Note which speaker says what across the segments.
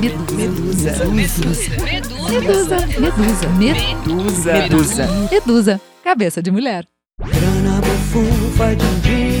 Speaker 1: Medusa. Medusa. Medusa. Medusa. Medusa. Medusa. Medusa. Cabeça de mulher. Grana bufunfa din din.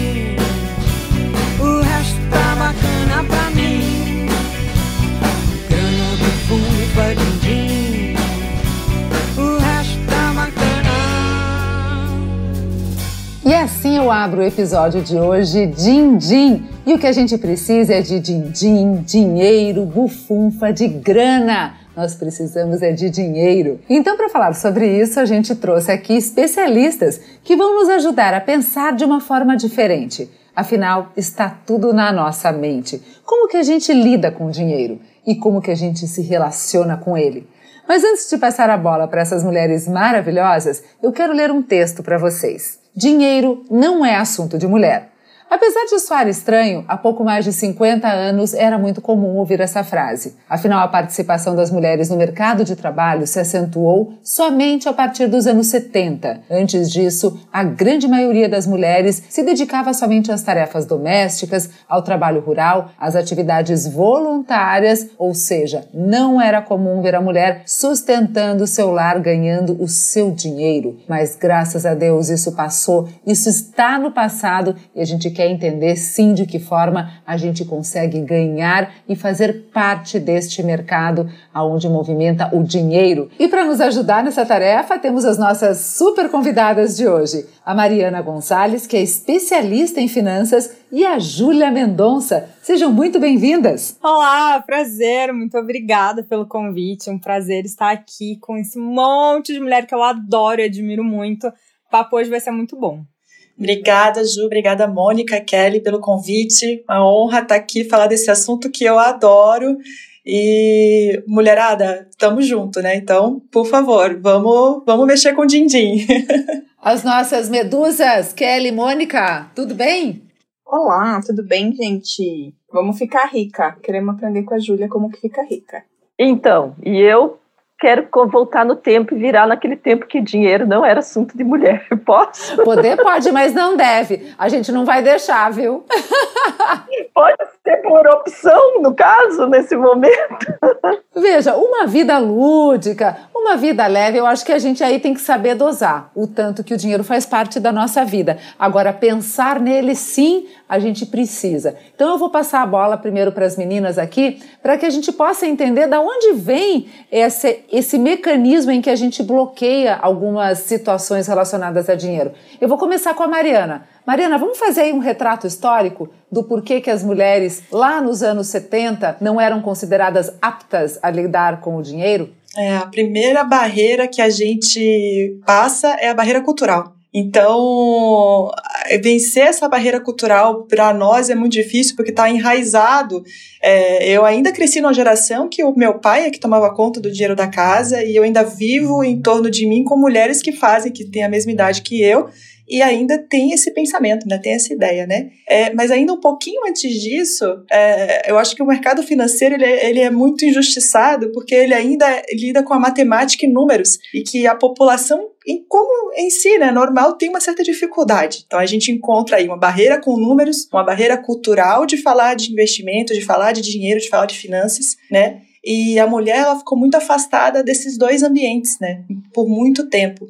Speaker 1: Assim eu abro o episódio de hoje, Din Din. E o que a gente precisa é de din-din, dinheiro, bufunfa, de grana. Nós precisamos é de dinheiro. Então, para falar sobre isso, a gente trouxe aqui especialistas que vão nos ajudar a pensar de uma forma diferente. Afinal, está tudo na nossa mente. Como que a gente lida com o dinheiro e como que a gente se relaciona com ele? Mas antes de passar a bola para essas mulheres maravilhosas, eu quero ler um texto para vocês. Dinheiro não é assunto de mulher. Apesar de soar estranho, há pouco mais de 50 anos era muito comum ouvir essa frase. Afinal, a participação das mulheres no mercado de trabalho se acentuou somente a partir dos anos 70. Antes disso, a grande maioria das mulheres se dedicava somente às tarefas domésticas, ao trabalho rural, às atividades voluntárias, ou seja, não era comum ver a mulher sustentando seu lar, ganhando o seu dinheiro. Mas graças a Deus isso passou, isso está no passado e a gente quer quer entender sim de que forma a gente consegue ganhar e fazer parte deste mercado aonde movimenta o dinheiro. E para nos ajudar nessa tarefa, temos as nossas super convidadas de hoje, a Mariana Gonçalves, que é especialista em finanças, e a Júlia Mendonça. Sejam muito bem-vindas.
Speaker 2: Olá, prazer, muito obrigada pelo convite. Um prazer estar aqui com esse monte de mulher que eu adoro e admiro muito. O papo hoje vai ser muito bom.
Speaker 3: Obrigada, Ju. Obrigada, Mônica, Kelly, pelo convite. Uma honra estar aqui falar desse assunto que eu adoro. E, mulherada, estamos junto, né? Então, por favor, vamos, vamos mexer com o din-din.
Speaker 1: As nossas medusas, Kelly e Mônica, tudo bem?
Speaker 2: Olá, tudo bem, gente? Vamos ficar rica. Queremos aprender com a Júlia como que fica rica.
Speaker 4: Então, e eu quero voltar no tempo e virar naquele tempo que dinheiro não era assunto de mulher. Posso?
Speaker 1: Poder pode, mas não deve. A gente não vai deixar, viu?
Speaker 4: Pode ser por opção, no caso, nesse momento.
Speaker 1: Veja, uma vida lúdica, uma vida leve, eu acho que a gente aí tem que saber dosar o tanto que o dinheiro faz parte da nossa vida. Agora, pensar nele sim, a gente precisa. Então, eu vou passar a bola primeiro para as meninas aqui, para que a gente possa entender da onde vem esse, esse mecanismo em que a gente bloqueia algumas situações relacionadas a dinheiro. Eu vou começar com a Mariana. Mariana, vamos fazer aí um retrato histórico do porquê que as mulheres lá nos anos 70 não eram consideradas aptas a lidar com o dinheiro?
Speaker 3: É, a primeira barreira que a gente passa é a barreira cultural. Então, vencer essa barreira cultural para nós é muito difícil porque está enraizado. É, eu ainda cresci numa geração que o meu pai é que tomava conta do dinheiro da casa e eu ainda vivo em torno de mim com mulheres que fazem, que têm a mesma idade que eu e ainda tem esse pensamento, né? Tem essa ideia, né? É, mas ainda um pouquinho antes disso, é, eu acho que o mercado financeiro ele é, ele é muito injustiçado porque ele ainda lida com a matemática e números e que a população em como em si, né, normal, tem uma certa dificuldade. Então a gente encontra aí uma barreira com números, uma barreira cultural de falar de investimento, de falar de dinheiro, de falar de finanças, né? E a mulher ela ficou muito afastada desses dois ambientes, né, por muito tempo.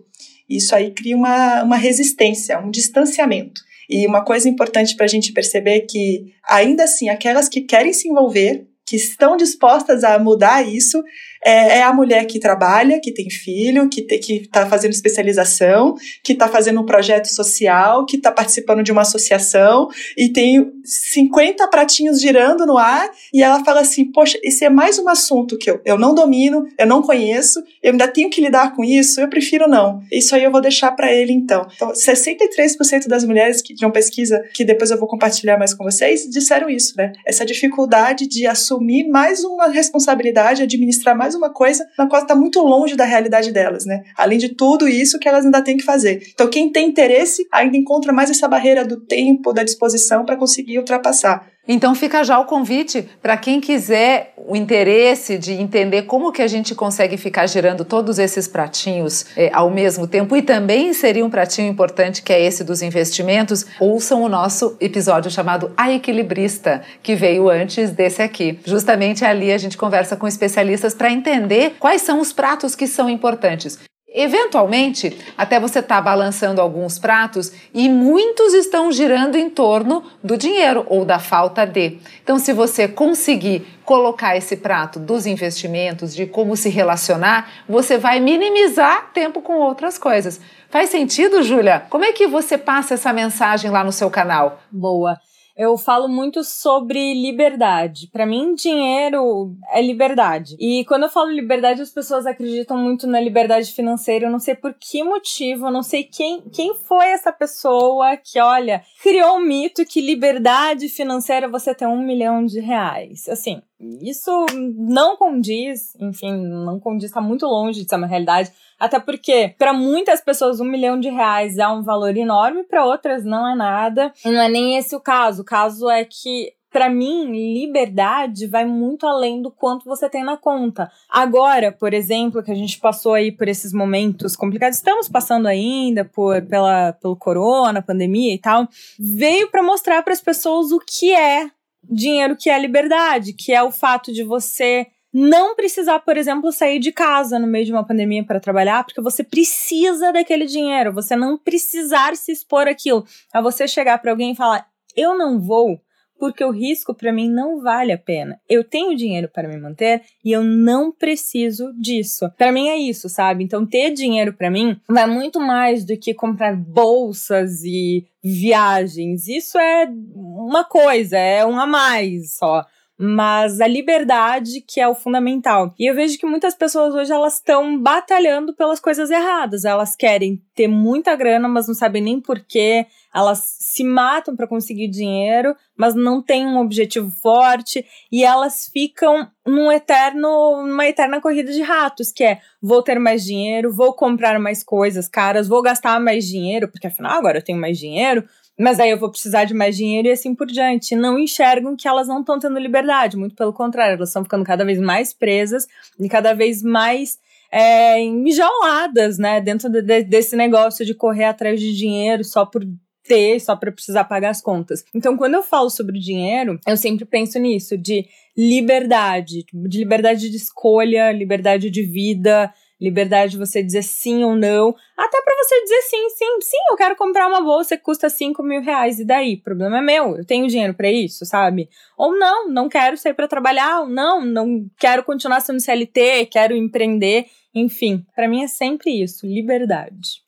Speaker 3: Isso aí cria uma, uma resistência, um distanciamento. E uma coisa importante para a gente perceber é que, ainda assim, aquelas que querem se envolver, que estão dispostas a mudar isso, é, é, a mulher que trabalha, que tem filho, que está fazendo especialização, que está fazendo um projeto social, que está participando de uma associação e tem 50 pratinhos girando no ar e ela fala assim: Poxa, esse é mais um assunto que eu, eu não domino, eu não conheço, eu ainda tenho que lidar com isso, eu prefiro não. Isso aí eu vou deixar para ele então. Então, 63% das mulheres que, de uma pesquisa que depois eu vou compartilhar mais com vocês disseram isso, né? Essa dificuldade de assumir mais uma responsabilidade, administrar mais uma coisa na qual está muito longe da realidade delas, né? Além de tudo isso que elas ainda têm que fazer. Então, quem tem interesse ainda encontra mais essa barreira do tempo, da disposição para conseguir ultrapassar.
Speaker 1: Então fica já o convite para quem quiser o interesse de entender como que a gente consegue ficar gerando todos esses pratinhos é, ao mesmo tempo e também inserir um pratinho importante que é esse dos investimentos, ouçam o nosso episódio chamado A Equilibrista, que veio antes desse aqui. Justamente ali a gente conversa com especialistas para entender quais são os pratos que são importantes. Eventualmente, até você está balançando alguns pratos e muitos estão girando em torno do dinheiro ou da falta de. Então, se você conseguir colocar esse prato dos investimentos, de como se relacionar, você vai minimizar tempo com outras coisas. Faz sentido, Júlia? Como é que você passa essa mensagem lá no seu canal?
Speaker 2: Boa eu falo muito sobre liberdade. Para mim, dinheiro é liberdade. E quando eu falo liberdade, as pessoas acreditam muito na liberdade financeira. Eu não sei por que motivo, eu não sei quem, quem foi essa pessoa que, olha, criou um mito que liberdade financeira é você ter um milhão de reais. Assim, isso não condiz, enfim, não condiz, está muito longe de ser uma realidade. Até porque, para muitas pessoas, um milhão de reais é um valor enorme, para outras não é nada. Não é nem esse o caso. O caso é que para mim, liberdade vai muito além do quanto você tem na conta. Agora, por exemplo, que a gente passou aí por esses momentos complicados, estamos passando ainda por pela pelo corona, pandemia e tal, veio para mostrar para as pessoas o que é dinheiro, que é liberdade, que é o fato de você não precisar, por exemplo, sair de casa no meio de uma pandemia para trabalhar, porque você precisa daquele dinheiro, você não precisar se expor aquilo. A você chegar para alguém e falar: "Eu não vou porque o risco para mim não vale a pena. Eu tenho dinheiro para me manter e eu não preciso disso. Para mim é isso, sabe? Então ter dinheiro para mim vai muito mais do que comprar bolsas e viagens. Isso é uma coisa, é um a mais só mas a liberdade que é o fundamental. E eu vejo que muitas pessoas hoje elas estão batalhando pelas coisas erradas. Elas querem ter muita grana, mas não sabem nem porquê. Elas se matam para conseguir dinheiro, mas não têm um objetivo forte e elas ficam num eterno, numa eterna corrida de ratos, que é vou ter mais dinheiro, vou comprar mais coisas caras, vou gastar mais dinheiro, porque afinal agora eu tenho mais dinheiro, mas aí eu vou precisar de mais dinheiro e assim por diante. Não enxergam que elas não estão tendo liberdade, muito pelo contrário, elas estão ficando cada vez mais presas e cada vez mais é, enjauladas, né, dentro de, de, desse negócio de correr atrás de dinheiro só por ter, só para precisar pagar as contas. Então, quando eu falo sobre dinheiro, eu sempre penso nisso, de liberdade, de liberdade de escolha, liberdade de vida, liberdade de você dizer sim ou não, até para você dizer sim, sim, sim, eu quero comprar uma bolsa que custa 5 mil reais, e daí? O problema é meu, eu tenho dinheiro para isso, sabe? Ou não, não quero sair para trabalhar, ou não, não quero continuar sendo CLT, quero empreender, enfim, para mim é sempre isso, liberdade.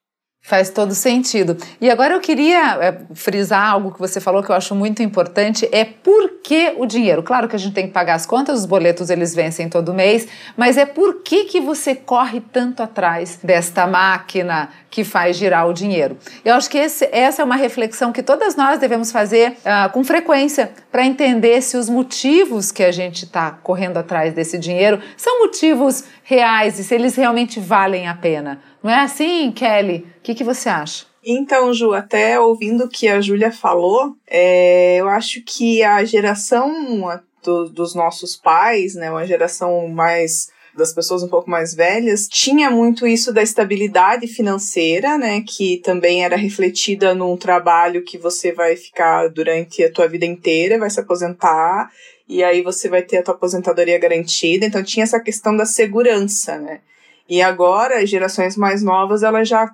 Speaker 1: Faz todo sentido. E agora eu queria é, frisar algo que você falou que eu acho muito importante, é por que o dinheiro? Claro que a gente tem que pagar as contas, os boletos eles vencem todo mês, mas é por que, que você corre tanto atrás desta máquina que faz girar o dinheiro? Eu acho que esse, essa é uma reflexão que todas nós devemos fazer uh, com frequência para entender se os motivos que a gente está correndo atrás desse dinheiro são motivos reais e se eles realmente valem a pena. Não é assim, Kelly? O que, que você acha?
Speaker 5: Então, Ju, até ouvindo o que a Júlia falou, é, eu acho que a geração do, dos nossos pais, né, uma geração mais das pessoas um pouco mais velhas, tinha muito isso da estabilidade financeira, né, que também era refletida num trabalho que você vai ficar durante a tua vida inteira, vai se aposentar e aí você vai ter a tua aposentadoria garantida. Então tinha essa questão da segurança, né? E agora, as gerações mais novas, elas já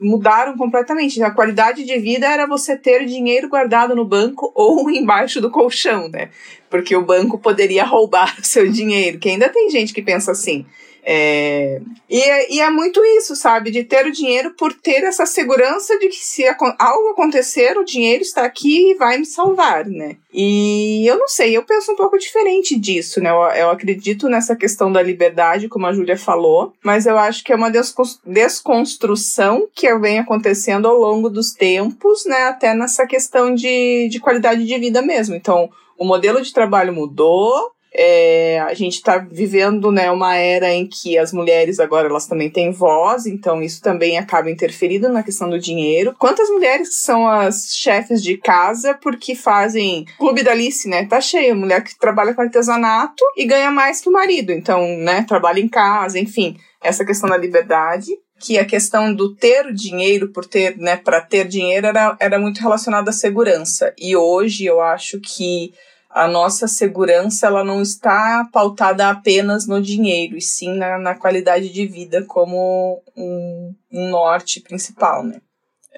Speaker 5: mudaram completamente. A qualidade de vida era você ter dinheiro guardado no banco ou embaixo do colchão, né? Porque o banco poderia roubar o seu dinheiro, que ainda tem gente que pensa assim. É, e, e é muito isso, sabe? De ter o dinheiro por ter essa segurança de que se algo acontecer, o dinheiro está aqui e vai me salvar, né? E eu não sei, eu penso um pouco diferente disso, né? Eu, eu acredito nessa questão da liberdade, como a Júlia falou, mas eu acho que é uma desconstrução que vem acontecendo ao longo dos tempos, né? Até nessa questão de, de qualidade de vida mesmo. Então, o modelo de trabalho mudou, é, a gente está vivendo né, uma era em que as mulheres agora elas também têm voz, então isso também acaba interferindo na questão do dinheiro. Quantas mulheres são as chefes de casa porque fazem clube da Alice, né? Tá cheio, mulher que trabalha com artesanato e ganha mais que o marido, então, né, trabalha em casa, enfim, essa questão da liberdade que a questão do ter o dinheiro por ter, né, para ter dinheiro era, era muito relacionada à segurança. E hoje eu acho que a nossa segurança ela não está pautada apenas no dinheiro, e sim na, na qualidade de vida como um, um norte principal, né?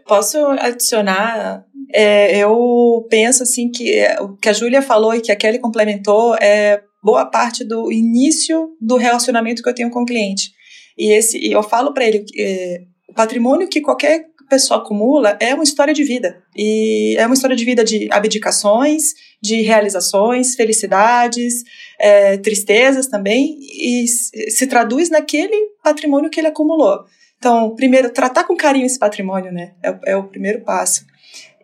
Speaker 3: Posso adicionar? É, eu penso assim que o que a Júlia falou e que a Kelly complementou é boa parte do início do relacionamento que eu tenho com o cliente. E esse, eu falo para ele é, o patrimônio que qualquer pessoa acumula é uma história de vida. E é uma história de vida de abdicações, de realizações, felicidades, é, tristezas também, e se traduz naquele patrimônio que ele acumulou. Então, primeiro, tratar com carinho esse patrimônio, né? É, é o primeiro passo.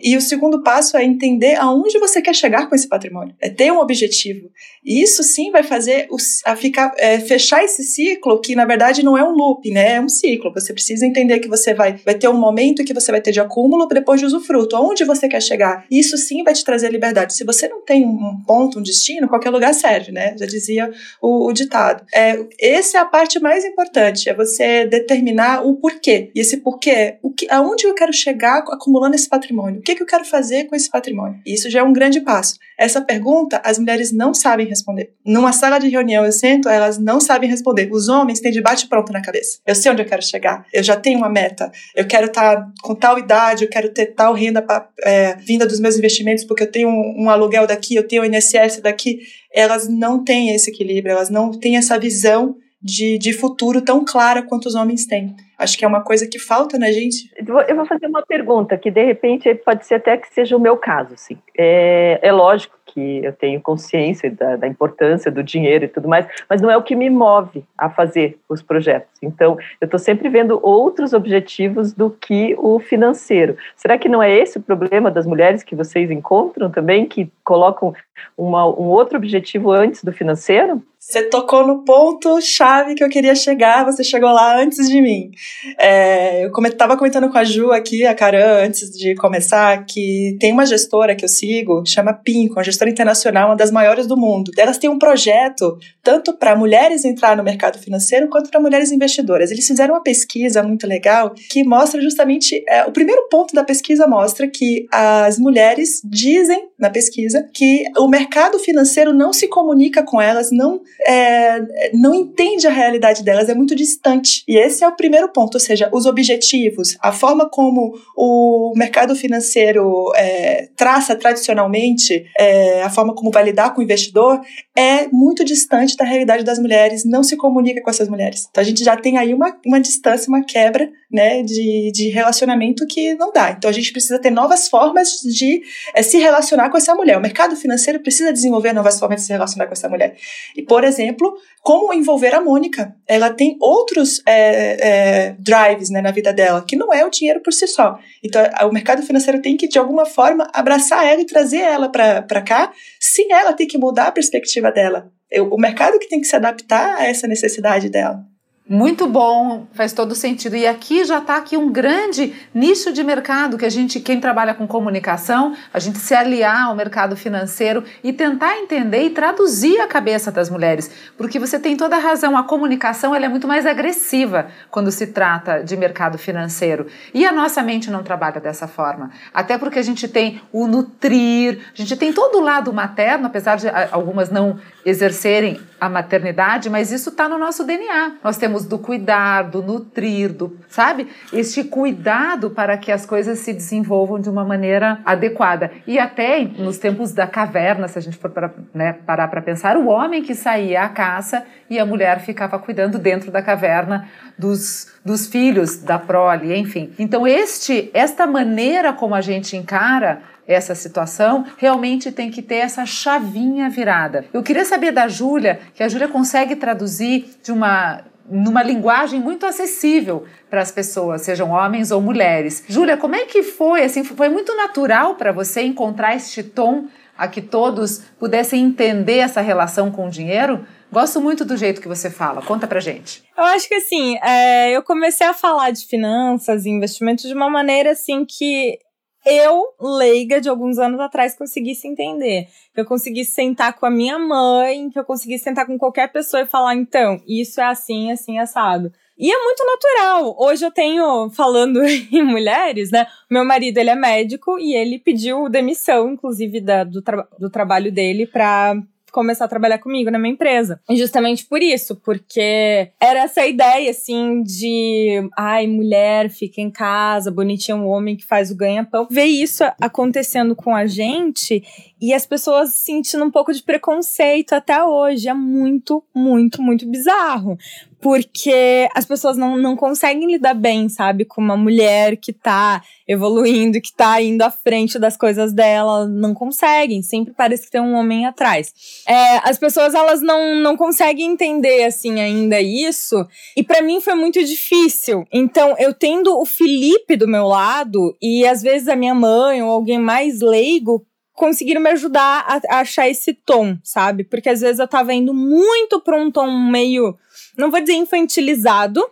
Speaker 3: E o segundo passo é entender aonde você quer chegar com esse patrimônio, é ter um objetivo. E isso sim vai fazer o, a ficar, é, fechar esse ciclo, que na verdade não é um loop, né? É um ciclo. Você precisa entender que você vai, vai ter um momento que você vai ter de acúmulo depois de usufruto. Aonde você quer chegar? Isso sim vai te trazer liberdade. Se você não tem um ponto, um destino, qualquer lugar serve, né? Já dizia o, o ditado. É, essa é a parte mais importante, é você determinar o porquê. E esse porquê, o que, aonde eu quero chegar acumulando esse patrimônio? Que, que eu quero fazer com esse patrimônio? Isso já é um grande passo. Essa pergunta as mulheres não sabem responder. Numa sala de reunião eu sento, elas não sabem responder. Os homens têm debate pronto na cabeça. Eu sei onde eu quero chegar, eu já tenho uma meta, eu quero estar tá com tal idade, eu quero ter tal renda pra, é, vinda dos meus investimentos, porque eu tenho um, um aluguel daqui, eu tenho o INSS daqui. Elas não têm esse equilíbrio, elas não têm essa visão de, de futuro tão clara quanto os homens têm. Acho que é uma coisa que falta na gente.
Speaker 4: Eu vou fazer uma pergunta que, de repente, pode ser até que seja o meu caso. Assim. É, é lógico que eu tenho consciência da, da, importância do dinheiro e tudo mais, mas não é o que me move a fazer os projetos. Então, eu estou sempre vendo outros objetivos do que o financeiro. Será que não é esse o problema das mulheres que vocês encontram também, que colocam uma, um outro objetivo antes do financeiro?
Speaker 3: Você tocou no ponto chave que eu queria chegar, você chegou lá antes de mim. É, eu estava comentando com a Ju aqui, a Caran, antes de começar, que tem uma gestora que eu sigo, chama Pinco, uma gestora internacional, uma das maiores do mundo. Elas têm um projeto tanto para mulheres entrar no mercado financeiro quanto para mulheres investidoras. Eles fizeram uma pesquisa muito legal que mostra justamente. É, o primeiro ponto da pesquisa mostra que as mulheres dizem na pesquisa que o mercado financeiro não se comunica com elas, não é, não entende a realidade delas, é muito distante. E esse é o primeiro ponto, ou seja, os objetivos, a forma como o mercado financeiro é, traça tradicionalmente, é, a forma como vai lidar com o investidor, é muito distante da realidade das mulheres, não se comunica com essas mulheres. Então a gente já tem aí uma, uma distância, uma quebra né, de, de relacionamento que não dá. Então a gente precisa ter novas formas de é, se relacionar com essa mulher. O mercado financeiro precisa desenvolver novas formas de se relacionar com essa mulher. E, por exemplo, como envolver a Mônica. Ela tem outros é, é, drives né, na vida dela, que não é o dinheiro por si só. Então, o mercado financeiro tem que, de alguma forma, abraçar ela e trazer ela para cá, sem ela ter que mudar a perspectiva dela. O mercado que tem que se adaptar a essa necessidade dela.
Speaker 1: Muito bom, faz todo sentido. E aqui já está aqui um grande nicho de mercado que a gente, quem trabalha com comunicação, a gente se aliar ao mercado financeiro e tentar entender e traduzir a cabeça das mulheres, porque você tem toda a razão. A comunicação ela é muito mais agressiva quando se trata de mercado financeiro e a nossa mente não trabalha dessa forma. Até porque a gente tem o nutrir, a gente tem todo o lado materno, apesar de algumas não exercerem a maternidade, mas isso está no nosso DNA. Nós temos do cuidar, do nutrir, do, sabe? Este cuidado para que as coisas se desenvolvam de uma maneira adequada. E até nos tempos da caverna, se a gente for né, parar para pensar, o homem que saía à caça e a mulher ficava cuidando dentro da caverna dos, dos filhos, da prole, enfim. Então, este, esta maneira como a gente encara essa situação, realmente tem que ter essa chavinha virada. Eu queria saber da Júlia, que a Júlia consegue traduzir de uma numa linguagem muito acessível para as pessoas, sejam homens ou mulheres. Júlia, como é que foi? Assim, foi muito natural para você encontrar este tom a que todos pudessem entender essa relação com o dinheiro? Gosto muito do jeito que você fala. Conta pra gente.
Speaker 2: Eu acho que assim, é, eu comecei a falar de finanças e investimentos de uma maneira assim que eu, leiga de alguns anos atrás, conseguisse entender. Que eu conseguisse sentar com a minha mãe, que eu conseguisse sentar com qualquer pessoa e falar, então, isso é assim, assim, assado. E é muito natural. Hoje eu tenho, falando em mulheres, né? Meu marido, ele é médico e ele pediu demissão, inclusive, da, do, tra do trabalho dele pra começar a trabalhar comigo na minha empresa. E justamente por isso, porque era essa ideia, assim, de ai, mulher fica em casa, bonitinho um homem que faz o ganha-pão. Ver isso acontecendo com a gente e as pessoas sentindo um pouco de preconceito até hoje. É muito, muito, muito bizarro porque as pessoas não, não conseguem lidar bem, sabe, com uma mulher que tá evoluindo, que tá indo à frente das coisas dela, não conseguem, sempre parece que tem um homem atrás. É, as pessoas, elas não, não conseguem entender, assim, ainda isso, e para mim foi muito difícil. Então, eu tendo o Felipe do meu lado, e às vezes a minha mãe ou alguém mais leigo, conseguiram me ajudar a, achar esse tom, sabe? Porque às vezes eu tava indo muito pra um tom meio não vou dizer infantilizado,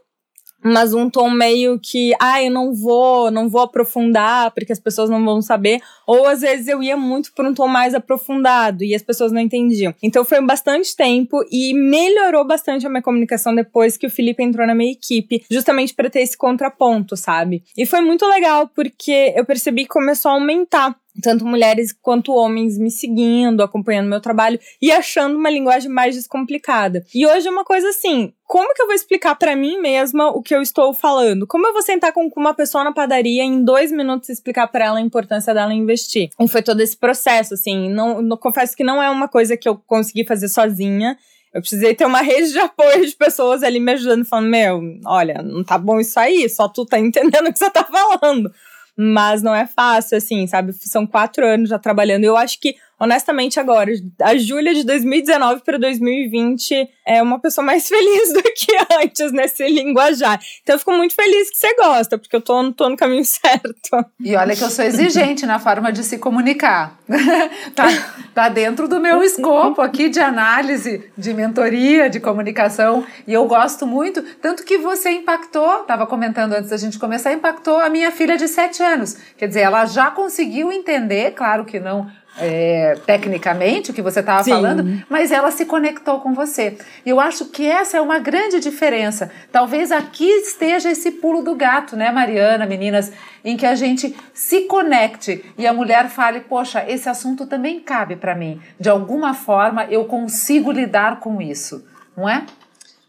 Speaker 2: mas um tom meio que, ah, eu não vou, não vou aprofundar porque as pessoas não vão saber, ou às vezes eu ia muito por um tom mais aprofundado e as pessoas não entendiam. Então foi bastante tempo e melhorou bastante a minha comunicação depois que o Felipe entrou na minha equipe, justamente para ter esse contraponto, sabe? E foi muito legal porque eu percebi que começou a aumentar tanto mulheres quanto homens me seguindo, acompanhando meu trabalho e achando uma linguagem mais descomplicada. E hoje é uma coisa assim, como que eu vou explicar para mim mesma o que eu estou falando? Como eu vou sentar com uma pessoa na padaria em dois minutos e explicar para ela a importância dela investir? E foi todo esse processo, assim, não, não confesso que não é uma coisa que eu consegui fazer sozinha. Eu precisei ter uma rede de apoio de pessoas ali me ajudando, falando: Meu, olha, não tá bom isso aí, só tu tá entendendo o que você tá falando. Mas não é fácil, assim, sabe? São quatro anos já trabalhando. Eu acho que honestamente, agora, a Júlia de 2019 para 2020 é uma pessoa mais feliz do que antes nesse linguajar. Então, eu fico muito feliz que você gosta, porque eu tô, tô no caminho certo.
Speaker 1: E olha que eu sou exigente na forma de se comunicar. tá, tá dentro do meu escopo aqui de análise, de mentoria, de comunicação. E eu gosto muito, tanto que você impactou, estava comentando antes da gente começar, impactou a minha filha de 7 anos. Quer dizer, ela já conseguiu entender, claro que não é, tecnicamente o que você estava falando, mas ela se conectou com você. E eu acho que essa é uma grande diferença. Talvez aqui esteja esse pulo do gato, né, Mariana, meninas, em que a gente se conecte e a mulher fale: Poxa, esse assunto também cabe para mim. De alguma forma eu consigo lidar com isso, não é?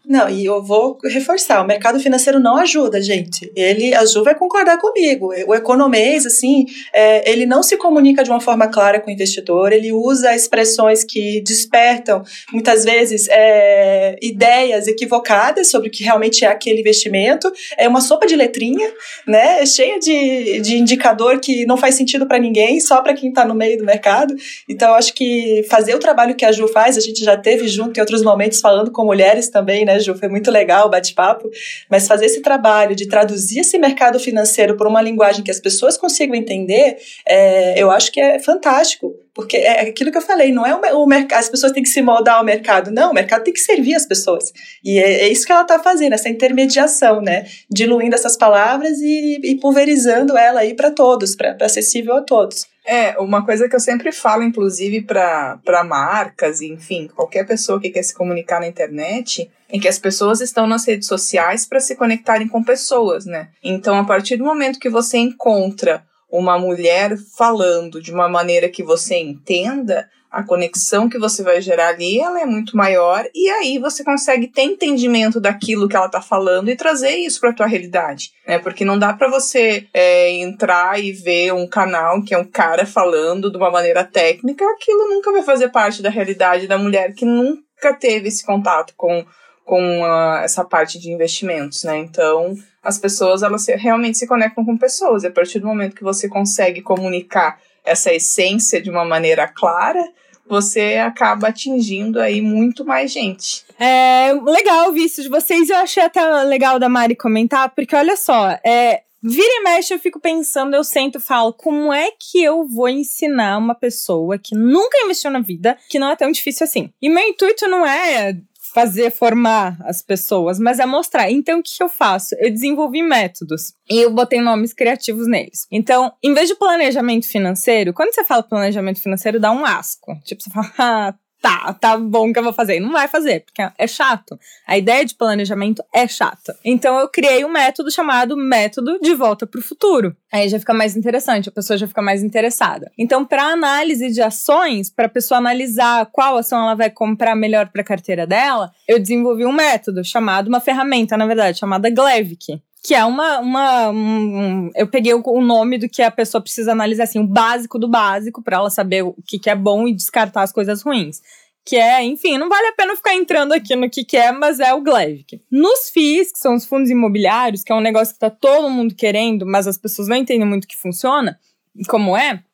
Speaker 3: Não, e eu vou reforçar, o mercado financeiro não ajuda, gente. Ele, a Ju vai concordar comigo. O economês, assim, é, ele não se comunica de uma forma clara com o investidor, ele usa expressões que despertam, muitas vezes, é, ideias equivocadas sobre o que realmente é aquele investimento. É uma sopa de letrinha, né? É cheia de, de indicador que não faz sentido para ninguém, só para quem está no meio do mercado. Então, acho que fazer o trabalho que a Ju faz, a gente já teve junto em outros momentos falando com mulheres também, né? Né, Ju? Foi muito legal o bate-papo. Mas fazer esse trabalho de traduzir esse mercado financeiro por uma linguagem que as pessoas consigam entender, é, eu acho que é fantástico. Porque é aquilo que eu falei, não é o, o mercado, as pessoas têm que se moldar ao mercado, não, o mercado tem que servir as pessoas. E é, é isso que ela está fazendo, essa intermediação, né? Diluindo essas palavras e, e pulverizando ela aí para todos, para acessível a todos.
Speaker 5: É, uma coisa que eu sempre falo, inclusive, para marcas, enfim, qualquer pessoa que quer se comunicar na internet, é que as pessoas estão nas redes sociais para se conectarem com pessoas, né? Então, a partir do momento que você encontra uma mulher falando de uma maneira que você entenda, a conexão que você vai gerar ali ela é muito maior e aí você consegue ter entendimento daquilo que ela está falando e trazer isso para a tua realidade, né? Porque não dá para você é, entrar e ver um canal que é um cara falando de uma maneira técnica, aquilo nunca vai fazer parte da realidade da mulher que nunca teve esse contato com com a, essa parte de investimentos, né? Então as pessoas elas se, realmente se conectam com pessoas e a partir do momento que você consegue comunicar essa essência de uma maneira clara, você acaba atingindo aí muito mais gente.
Speaker 2: É legal de vocês. Eu achei até legal da Mari comentar, porque olha só, é, Vira e mexe, eu fico pensando, eu sento e falo, como é que eu vou ensinar uma pessoa que nunca investiu na vida, que não é tão difícil assim? E meu intuito não é fazer formar as pessoas, mas é mostrar. Então, o que eu faço? Eu desenvolvi métodos e eu botei nomes criativos neles. Então, em vez de planejamento financeiro, quando você fala planejamento financeiro, dá um asco. Tipo, você fala, ah, tá, tá bom que eu vou fazer. Não vai fazer, porque é chato. A ideia de planejamento é chata. Então eu criei um método chamado método de volta para o futuro. Aí já fica mais interessante, a pessoa já fica mais interessada. Então, para análise de ações, para a pessoa analisar qual ação ela vai comprar melhor para a carteira dela, eu desenvolvi um método chamado, uma ferramenta, na verdade, chamada Glevic que é uma. uma um, eu peguei o, o, nome do que a pessoa precisa analisar, assim, o básico do básico, para ela saber o que, que é bom e descartar as coisas ruins. Que é, enfim, não vale a pena ficar entrando aqui no que, que é, mas é o Glevic. Nos FIIs, que são os fundos imobiliários, que é um negócio que tá todo mundo querendo, mas as pessoas não entendem muito que funciona, como é,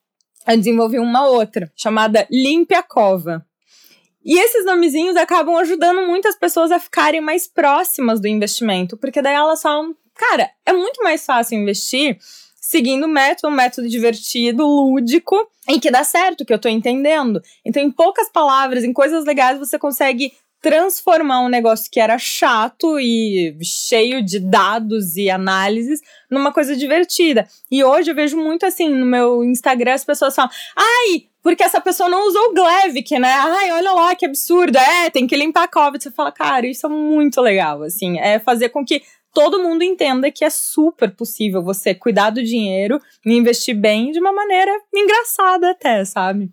Speaker 2: eu desenvolvi uma outra, chamada Limpe a Cova. E esses nomezinhos acabam ajudando muitas pessoas a ficarem mais próximas do investimento, porque daí elas falam, Cara, é muito mais fácil investir seguindo o método, um método divertido, lúdico e que dá certo, que eu tô entendendo. Então, em poucas palavras, em coisas legais, você consegue transformar um negócio que era chato e cheio de dados e análises numa coisa divertida. E hoje eu vejo muito assim no meu Instagram as pessoas falam: "Ai, porque essa pessoa não usou o Glevic, né? Ai, olha lá que absurdo. É, tem que limpar a COVID. Você fala: "Cara, isso é muito legal, assim, é fazer com que todo mundo entenda que é super possível você cuidar do dinheiro e investir bem de uma maneira engraçada até, sabe?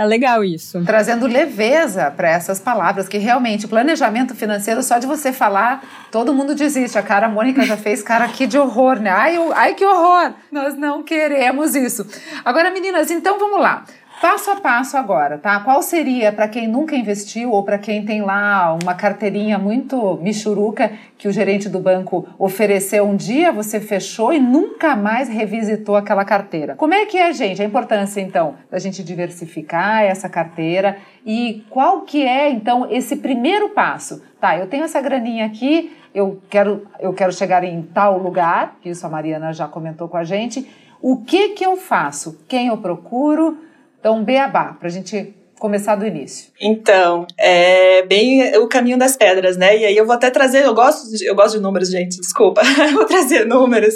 Speaker 2: É legal isso.
Speaker 1: Trazendo leveza para essas palavras, que realmente planejamento financeiro, só de você falar, todo mundo desiste. A cara a Mônica já fez cara aqui de horror, né? Ai, ai, que horror! Nós não queremos isso. Agora, meninas, então vamos lá. Passo a passo agora, tá? Qual seria para quem nunca investiu ou para quem tem lá uma carteirinha muito michuruca que o gerente do banco ofereceu um dia, você fechou e nunca mais revisitou aquela carteira? Como é que é, gente? A importância então da gente diversificar essa carteira e qual que é então esse primeiro passo? Tá, eu tenho essa graninha aqui, eu quero eu quero chegar em tal lugar, que isso a Mariana já comentou com a gente. O que que eu faço? Quem eu procuro? Então, beabá, para a gente começar do início.
Speaker 3: Então, é bem o caminho das pedras, né? E aí eu vou até trazer, eu gosto de, eu gosto de números, gente, desculpa. vou trazer números,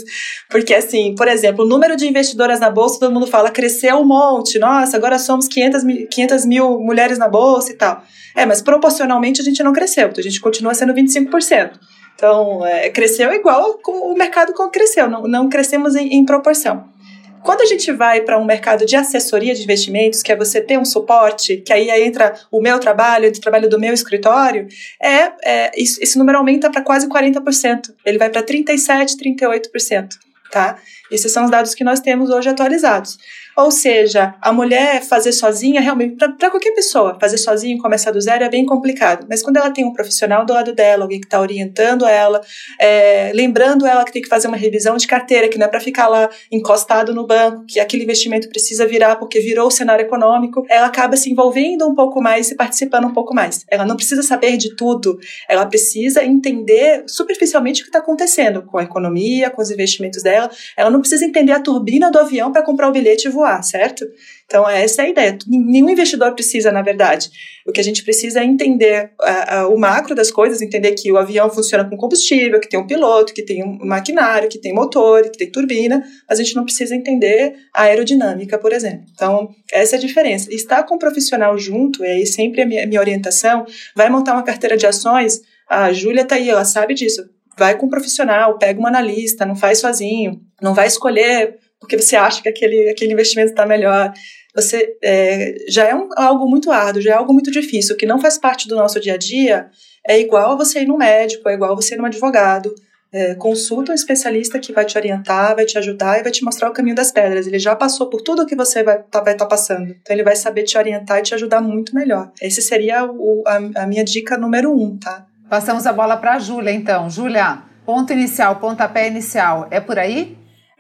Speaker 3: porque assim, por exemplo, o número de investidoras na bolsa, todo mundo fala, cresceu um monte, nossa, agora somos 500 mil, 500 mil mulheres na bolsa e tal. É, mas proporcionalmente a gente não cresceu, a gente continua sendo 25%. Então, é, cresceu igual o mercado cresceu, não, não crescemos em, em proporção. Quando a gente vai para um mercado de assessoria de investimentos, que é você ter um suporte, que aí entra o meu trabalho, entra o trabalho do meu escritório, é, é esse número aumenta para quase 40%. Ele vai para 37%, 38%. Tá? Esses são os dados que nós temos hoje atualizados. Ou seja, a mulher fazer sozinha, realmente, para qualquer pessoa, fazer sozinha e começar do zero é bem complicado. Mas quando ela tem um profissional do lado dela, alguém que está orientando ela, é, lembrando ela que tem que fazer uma revisão de carteira, que não é para ficar lá encostado no banco, que aquele investimento precisa virar porque virou o cenário econômico, ela acaba se envolvendo um pouco mais e participando um pouco mais. Ela não precisa saber de tudo, ela precisa entender superficialmente o que está acontecendo com a economia, com os investimentos dela. Ela não precisa entender a turbina do avião para comprar o bilhete e voar voar, certo? Então, essa é a ideia. Nenhum investidor precisa, na verdade. O que a gente precisa é entender uh, uh, o macro das coisas, entender que o avião funciona com combustível, que tem um piloto, que tem um maquinário, que tem motor, que tem turbina, mas a gente não precisa entender a aerodinâmica, por exemplo. Então, essa é a diferença. Estar com um profissional junto, aí sempre a minha, minha orientação, vai montar uma carteira de ações, a Júlia está aí, ela sabe disso. Vai com um profissional, pega um analista, não faz sozinho, não vai escolher porque você acha que aquele, aquele investimento está melhor. Você é, já é um, algo muito árduo, já é algo muito difícil, que não faz parte do nosso dia a dia. É igual a você ir no médico, é igual a você ir no advogado. É, consulta um especialista que vai te orientar, vai te ajudar e vai te mostrar o caminho das pedras. Ele já passou por tudo que você vai estar tá, tá passando. Então ele vai saber te orientar e te ajudar muito melhor. Esse seria o, a, a minha dica número um, tá?
Speaker 1: Passamos a bola para a Júlia, então. Júlia, ponto inicial, pontapé inicial, é por aí?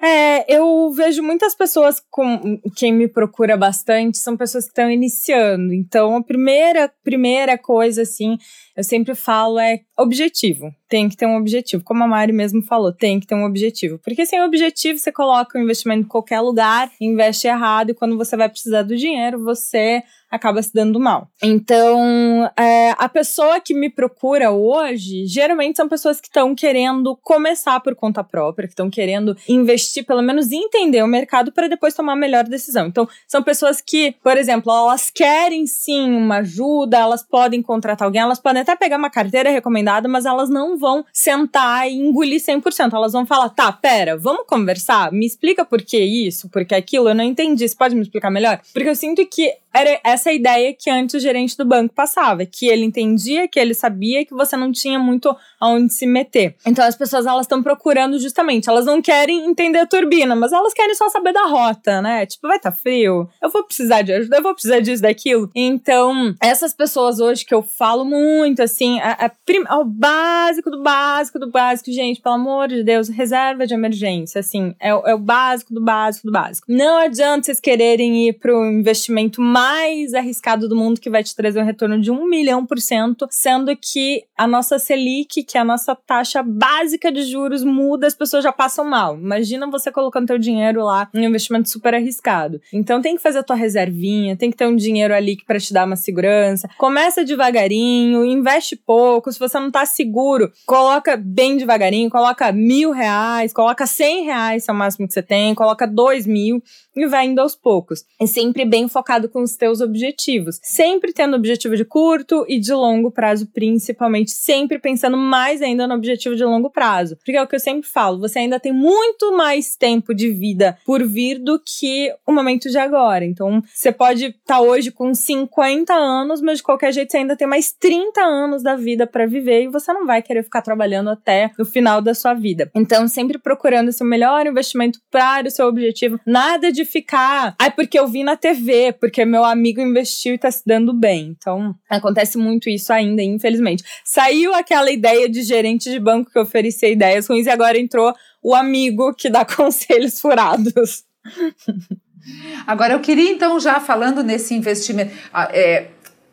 Speaker 2: É, eu vejo muitas pessoas com quem me procura bastante são pessoas que estão iniciando. Então, a primeira primeira coisa assim, eu sempre falo é objetivo tem que ter um objetivo. Como a Mari mesmo falou, tem que ter um objetivo. Porque sem objetivo, você coloca o investimento em qualquer lugar, investe errado, e quando você vai precisar do dinheiro, você acaba se dando mal. Então, é, a pessoa que me procura hoje, geralmente são pessoas que estão querendo começar por conta própria, que estão querendo investir, pelo menos entender o mercado para depois tomar a melhor decisão. Então, são pessoas que, por exemplo, elas querem sim uma ajuda, elas podem contratar alguém, elas podem até pegar uma carteira recomendada, mas elas não vão sentar e engolir 100%. Elas vão falar: tá, pera, vamos conversar? Me explica por que isso, por que aquilo, eu não entendi. Você pode me explicar melhor? Porque eu sinto que era essa ideia que antes o gerente do banco passava, que ele entendia, que ele sabia que você não tinha muito aonde se meter. Então as pessoas elas estão procurando justamente, elas não querem entender a turbina, mas elas querem só saber da rota, né? Tipo, vai estar tá frio, eu vou precisar de ajuda, eu vou precisar disso, daquilo. Então, essas pessoas hoje que eu falo muito, assim, a, a prim, o básico do básico do básico, gente, pelo amor de Deus, reserva de emergência, assim, é, é o básico do básico do básico. Não adianta vocês quererem ir pro investimento mais arriscado do mundo que vai te trazer um retorno de um milhão por cento, sendo que a nossa Selic, que é a nossa taxa básica de juros, muda, as pessoas já passam mal. Imagina você colocando teu dinheiro lá em um investimento super arriscado. Então tem que fazer a tua reservinha, tem que ter um dinheiro ali para te dar uma segurança. Começa devagarinho, investe pouco. Se você não tá seguro, coloca bem devagarinho, coloca mil reais, coloca cem reais, se é o máximo que você tem, coloca dois mil e vai indo aos poucos. É sempre bem focado com os teus objetivos. Sempre tendo objetivo de curto e de longo prazo, principalmente. Sempre pensando mais ainda no objetivo de longo prazo. Porque é o que eu sempre falo, você ainda tem muito mais tempo de vida por vir do que o momento de agora. Então, você pode estar tá hoje com 50 anos, mas de qualquer jeito você ainda tem mais 30 anos da vida para viver e você não vai querer ficar trabalhando até o final da sua vida. Então, sempre procurando esse melhor investimento para o seu objetivo. Nada de ficar, ai, porque eu vi na TV, porque meu amigo investiu e tá se dando bem. Então, acontece muito isso ainda, infelizmente. Saiu aquela ideia de gerente de banco que oferecia ideias ruins e agora entrou o amigo que dá conselhos furados.
Speaker 1: Agora, eu queria então, já falando nesse investimento, ah, é,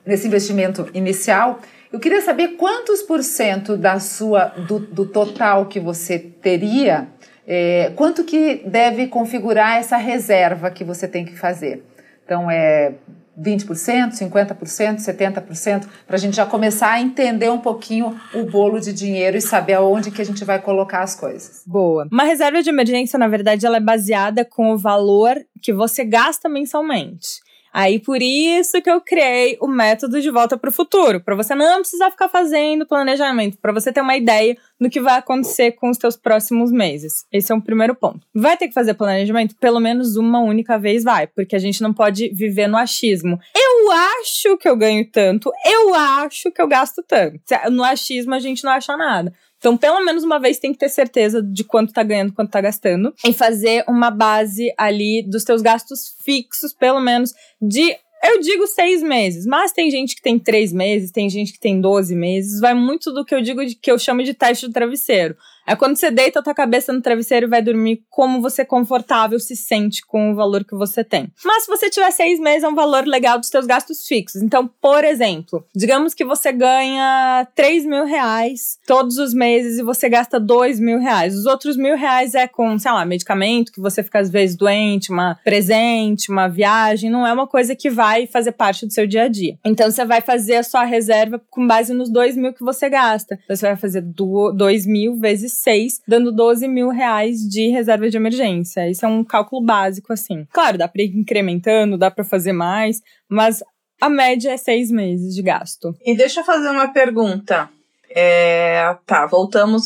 Speaker 1: nesse investimento inicial, eu queria saber quantos por cento da sua, do, do total que você teria é, quanto que deve configurar essa reserva que você tem que fazer? Então, é 20%, 50%, 70%, para a gente já começar a entender um pouquinho o bolo de dinheiro e saber aonde que a gente vai colocar as coisas.
Speaker 2: Boa. Uma reserva de emergência, na verdade, ela é baseada com o valor que você gasta mensalmente. Aí por isso que eu criei o método de volta para o futuro, para você não precisar ficar fazendo planejamento, para você ter uma ideia do que vai acontecer com os teus próximos meses. Esse é um primeiro ponto. Vai ter que fazer planejamento pelo menos uma única vez vai, porque a gente não pode viver no achismo. Eu acho que eu ganho tanto, eu acho que eu gasto tanto. No achismo a gente não acha nada. Então, pelo menos uma vez tem que ter certeza de quanto tá ganhando, quanto tá gastando. E fazer uma base ali dos teus gastos fixos, pelo menos de eu digo seis meses, mas tem gente que tem três meses, tem gente que tem doze meses. Vai muito do que eu digo de que eu chamo de teste do travesseiro. É quando você deita a tua cabeça no travesseiro e vai dormir como você confortável se sente com o valor que você tem. Mas se você tiver seis meses, é um valor legal dos seus gastos fixos. Então, por exemplo, digamos que você ganha 3 mil reais todos os meses e você gasta 2 mil reais. Os outros mil reais é com, sei lá, medicamento, que você fica às vezes doente, uma presente, uma viagem. Não é uma coisa que vai fazer parte do seu dia a dia. Então, você vai fazer a sua reserva com base nos 2 mil que você gasta. Então, você vai fazer 2 mil vezes 6, dando 12 mil reais de reserva de emergência. Isso é um cálculo básico, assim. Claro, dá para ir incrementando, dá para fazer mais, mas a média é seis meses de gasto.
Speaker 5: E deixa eu fazer uma pergunta. É, tá, voltamos,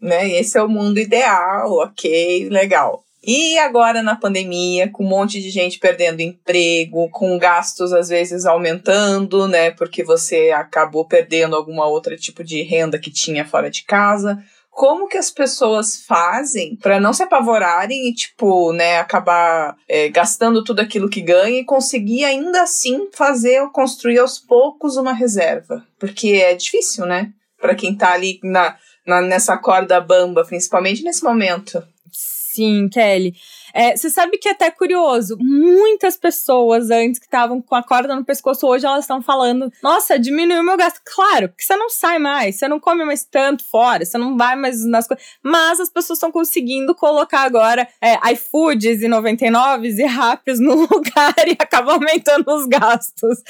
Speaker 5: né? Esse é o mundo ideal, ok, legal. E agora na pandemia, com um monte de gente perdendo emprego, com gastos às vezes aumentando, né? Porque você acabou perdendo alguma outra tipo de renda que tinha fora de casa como que as pessoas fazem para não se apavorarem e, tipo, né, acabar é, gastando tudo aquilo que ganha e conseguir ainda assim fazer ou construir aos poucos uma reserva? Porque é difícil, né? Para quem tá ali na, na, nessa corda bamba, principalmente nesse momento.
Speaker 2: Sim, Kelly. É, você sabe que é até curioso, muitas pessoas antes que estavam com a corda no pescoço, hoje elas estão falando, nossa, diminuiu meu gasto. Claro, que você não sai mais, você não come mais tanto fora, você não vai mais nas coisas. Mas as pessoas estão conseguindo colocar agora é, iFoods e 99 e Raps no lugar e acaba aumentando os gastos,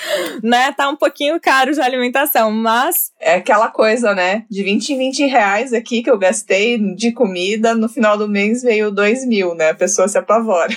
Speaker 2: né? Tá um pouquinho caro de alimentação, mas...
Speaker 5: É aquela coisa, né? De 20 em 20 reais aqui que eu gastei de comida, no final do mês veio 2 mil, né? A pessoa se apavora.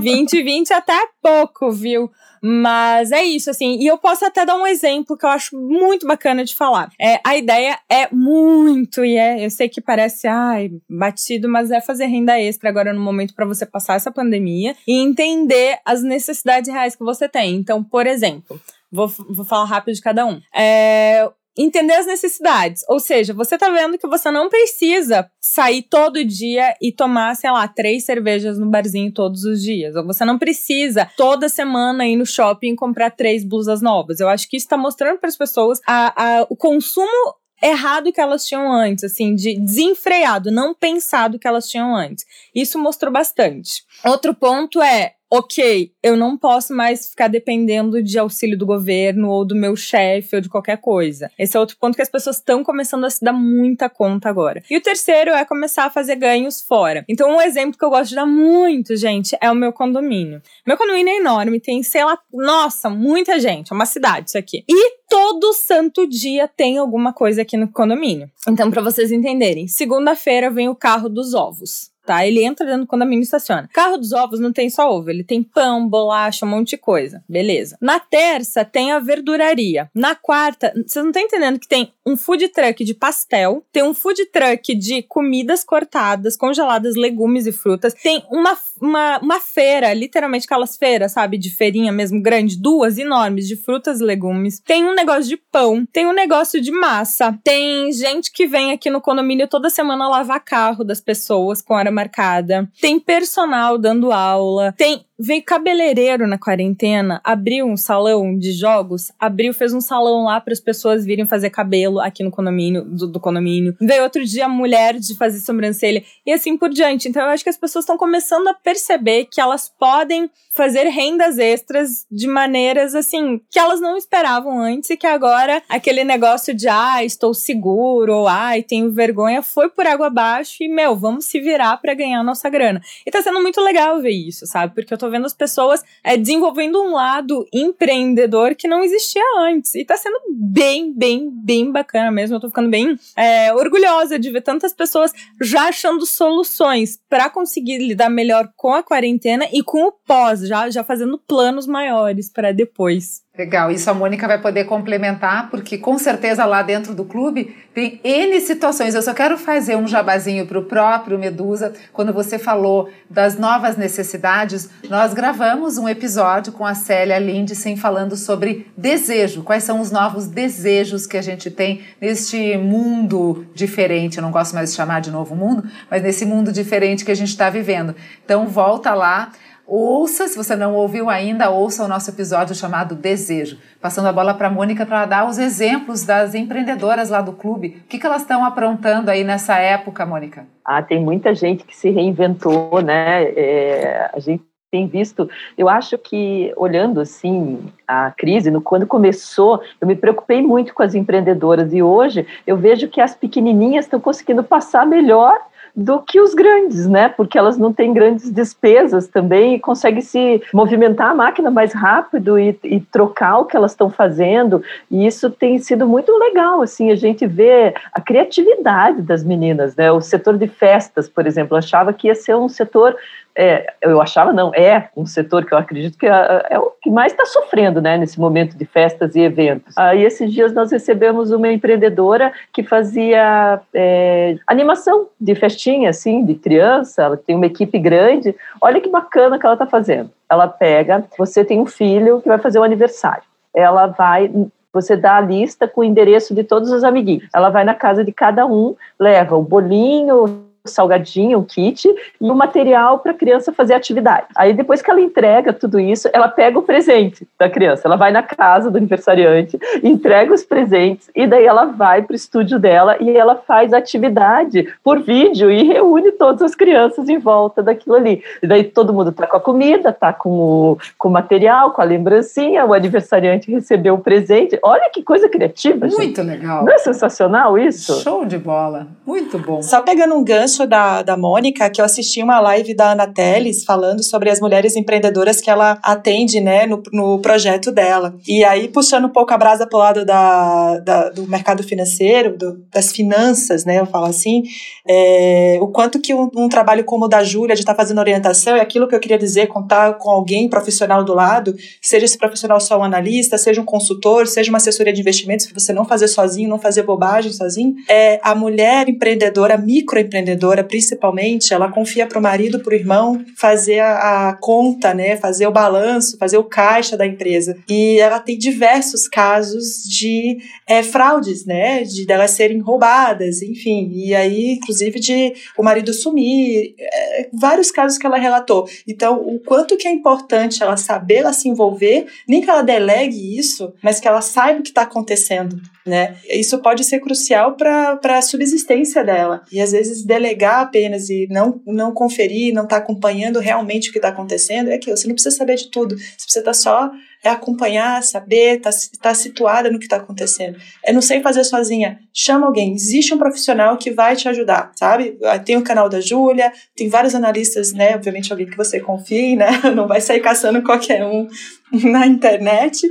Speaker 2: 20 20 até pouco, viu? Mas é isso, assim. E eu posso até dar um exemplo que eu acho muito bacana de falar. É, a ideia é muito, e é, eu sei que parece, ai, batido, mas é fazer renda extra agora no momento para você passar essa pandemia e entender as necessidades reais que você tem. Então, por exemplo, vou, vou falar rápido de cada um. É, entender as necessidades. Ou seja, você tá vendo que você não precisa sair todo dia e tomar, sei lá, três cervejas no barzinho todos os dias. Ou você não precisa toda semana ir no shopping comprar três blusas novas. Eu acho que isso tá mostrando para as pessoas a, a, o consumo errado que elas tinham antes, assim, de desenfreado, não pensado que elas tinham antes. Isso mostrou bastante. Outro ponto é ok, eu não posso mais ficar dependendo de auxílio do governo ou do meu chefe ou de qualquer coisa. Esse é outro ponto que as pessoas estão começando a se dar muita conta agora. E o terceiro é começar a fazer ganhos fora. Então, um exemplo que eu gosto de dar muito, gente, é o meu condomínio. Meu condomínio é enorme, tem, sei lá, nossa, muita gente, é uma cidade isso aqui. E todo santo dia tem alguma coisa aqui no condomínio. Então, para vocês entenderem, segunda-feira vem o carro dos ovos tá? Ele entra dentro do condomínio e estaciona. Carro dos ovos não tem só ovo, ele tem pão, bolacha, um monte de coisa. Beleza. Na terça tem a verduraria. Na quarta, vocês não estão entendendo que tem um food truck de pastel, tem um food truck de comidas cortadas, congeladas, legumes e frutas, tem uma, uma, uma feira, literalmente aquelas feiras, sabe, de feirinha mesmo grande, duas enormes de frutas e legumes, tem um negócio de pão, tem um negócio de massa, tem gente que vem aqui no condomínio toda semana lavar carro das pessoas com hora marcada, tem personal dando aula, tem veio cabeleireiro na quarentena, abriu um salão de jogos, abriu, fez um salão lá para as pessoas virem fazer cabelo aqui no condomínio, do, do, condomínio. Veio outro dia mulher de fazer sobrancelha e assim por diante. Então eu acho que as pessoas estão começando a perceber que elas podem fazer rendas extras de maneiras assim que elas não esperavam antes e que agora aquele negócio de ah, estou seguro ou ai, ah, tenho vergonha foi por água abaixo e meu, vamos se virar para ganhar nossa grana. E tá sendo muito legal ver isso, sabe? Porque eu tô vendo as pessoas é, desenvolvendo um lado empreendedor que não existia antes. E tá sendo bem, bem, bem bacana mesmo. Eu tô ficando bem é, orgulhosa de ver tantas pessoas já achando soluções para conseguir lidar melhor com a quarentena e com o pós, já, já fazendo planos maiores para depois.
Speaker 1: Legal, isso a Mônica vai poder complementar, porque com certeza lá dentro do clube tem N situações. Eu só quero fazer um jabazinho para o próprio Medusa. Quando você falou das novas necessidades, nós gravamos um episódio com a Célia Lindsen falando sobre desejo. Quais são os novos desejos que a gente tem neste mundo diferente? Eu não gosto mais de chamar de novo mundo, mas nesse mundo diferente que a gente está vivendo. Então, volta lá. Ouça, se você não ouviu ainda, ouça o nosso episódio chamado Desejo. Passando a bola para a Mônica para dar os exemplos das empreendedoras lá do clube. O que, que elas estão aprontando aí nessa época, Mônica?
Speaker 4: Ah, tem muita gente que se reinventou, né? É, a gente tem visto, eu acho que olhando assim a crise, no, quando começou, eu me preocupei muito com as empreendedoras e hoje eu vejo que as pequenininhas estão conseguindo passar melhor do que os grandes, né? Porque elas não têm grandes despesas também e conseguem se movimentar a máquina mais rápido e, e trocar o que elas estão fazendo. E isso tem sido muito legal, assim, a gente vê a criatividade das meninas, né? O setor de festas, por exemplo, achava que ia ser um setor é, eu achava não, é um setor que eu acredito que é, é o que mais está sofrendo né, nesse momento de festas e eventos. Aí esses dias nós recebemos uma empreendedora que fazia é, animação de festinha, assim, de criança, ela tem uma equipe grande, olha que bacana que ela está fazendo. Ela pega, você tem um filho que vai fazer o um aniversário, ela vai você dá a lista com o endereço de todos os amiguinhos. Ela vai na casa de cada um, leva o bolinho, salgadinho, o kit e o material para a criança fazer atividade. Aí depois que ela entrega tudo isso, ela pega o presente da criança. Ela vai na casa do aniversariante, entrega os presentes e daí ela vai para o estúdio dela e ela faz atividade por vídeo e reúne todas as crianças em volta daquilo ali. E daí todo mundo tá com a comida, tá com o, com o material, com a lembrancinha, o aniversariante recebeu o presente. Olha que coisa criativa,
Speaker 1: Muito
Speaker 4: gente.
Speaker 1: legal.
Speaker 4: Não é sensacional isso?
Speaker 1: Show de bola. Muito bom.
Speaker 3: Só pegando um gancho da, da Mônica, que eu assisti uma live da Ana Teles falando sobre as mulheres empreendedoras que ela atende, né, no, no projeto dela. E aí, puxando um pouco a brasa pro lado da, da do mercado financeiro, do, das finanças, né, eu falo assim, é, o quanto que um, um, trabalho como o da Júlia, de estar tá fazendo orientação, é aquilo que eu queria dizer, contar com alguém profissional do lado, seja esse profissional só um analista, seja um consultor, seja uma assessoria de investimentos, que você não fazer sozinho, não fazer bobagem sozinho, é a mulher empreendedora, microempreendedora principalmente, ela confia para o marido, para o irmão, fazer a, a conta, né, fazer o balanço, fazer o caixa da empresa. E ela tem diversos casos de é, fraudes, né, de delas serem roubadas, enfim. E aí, inclusive, de o marido sumir, é, vários casos que ela relatou. Então, o quanto que é importante ela saber ela se envolver, nem que ela delegue isso, mas que ela saiba o que está acontecendo, né? Isso pode ser crucial para a subsistência dela. E às vezes delegar apenas e não, não conferir, não estar tá acompanhando realmente o que está acontecendo, é aquilo. Você não precisa saber de tudo. Você precisa estar tá só é acompanhar, saber, estar tá, tá situada no que está acontecendo. É não sei fazer sozinha. Chama alguém. Existe um profissional que vai te ajudar, sabe? Ah, tem o canal da Júlia, tem vários analistas, né? Obviamente alguém que você confie, né? Não vai sair caçando qualquer um na internet.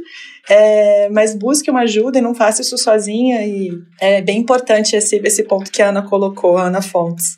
Speaker 3: É, mas busque uma ajuda e não faça isso sozinha. E é bem importante esse, esse ponto que a Ana colocou, a Ana Fontes.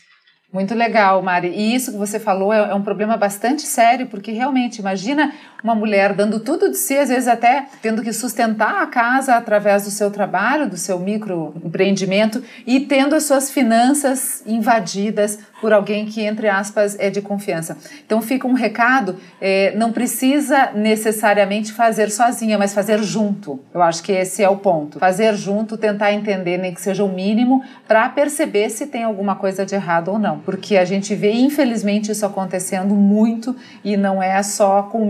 Speaker 1: Muito legal, Mari. E isso que você falou é, é, um problema bastante sério, porque realmente, imagina uma mulher dando tudo de si, às vezes até tendo que sustentar a casa através do seu trabalho, do seu microempreendimento e tendo as suas finanças invadidas por alguém que, entre aspas, é de confiança. Então fica um recado: é, não precisa necessariamente fazer sozinha, mas fazer junto. Eu acho que esse é o ponto. Fazer junto, tentar entender, nem que seja o mínimo, para perceber se tem alguma coisa de errado ou não. Porque a gente vê, infelizmente, isso acontecendo muito e não é só com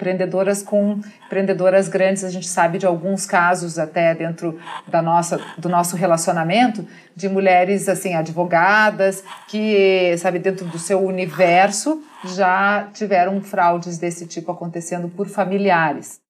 Speaker 1: microempreendedoras, com empreendedoras grandes. A gente sabe de alguns casos até dentro da nossa, do nosso relacionamento de mulheres assim advogadas que sabe dentro do seu universo já tiveram fraudes desse tipo acontecendo por familiares.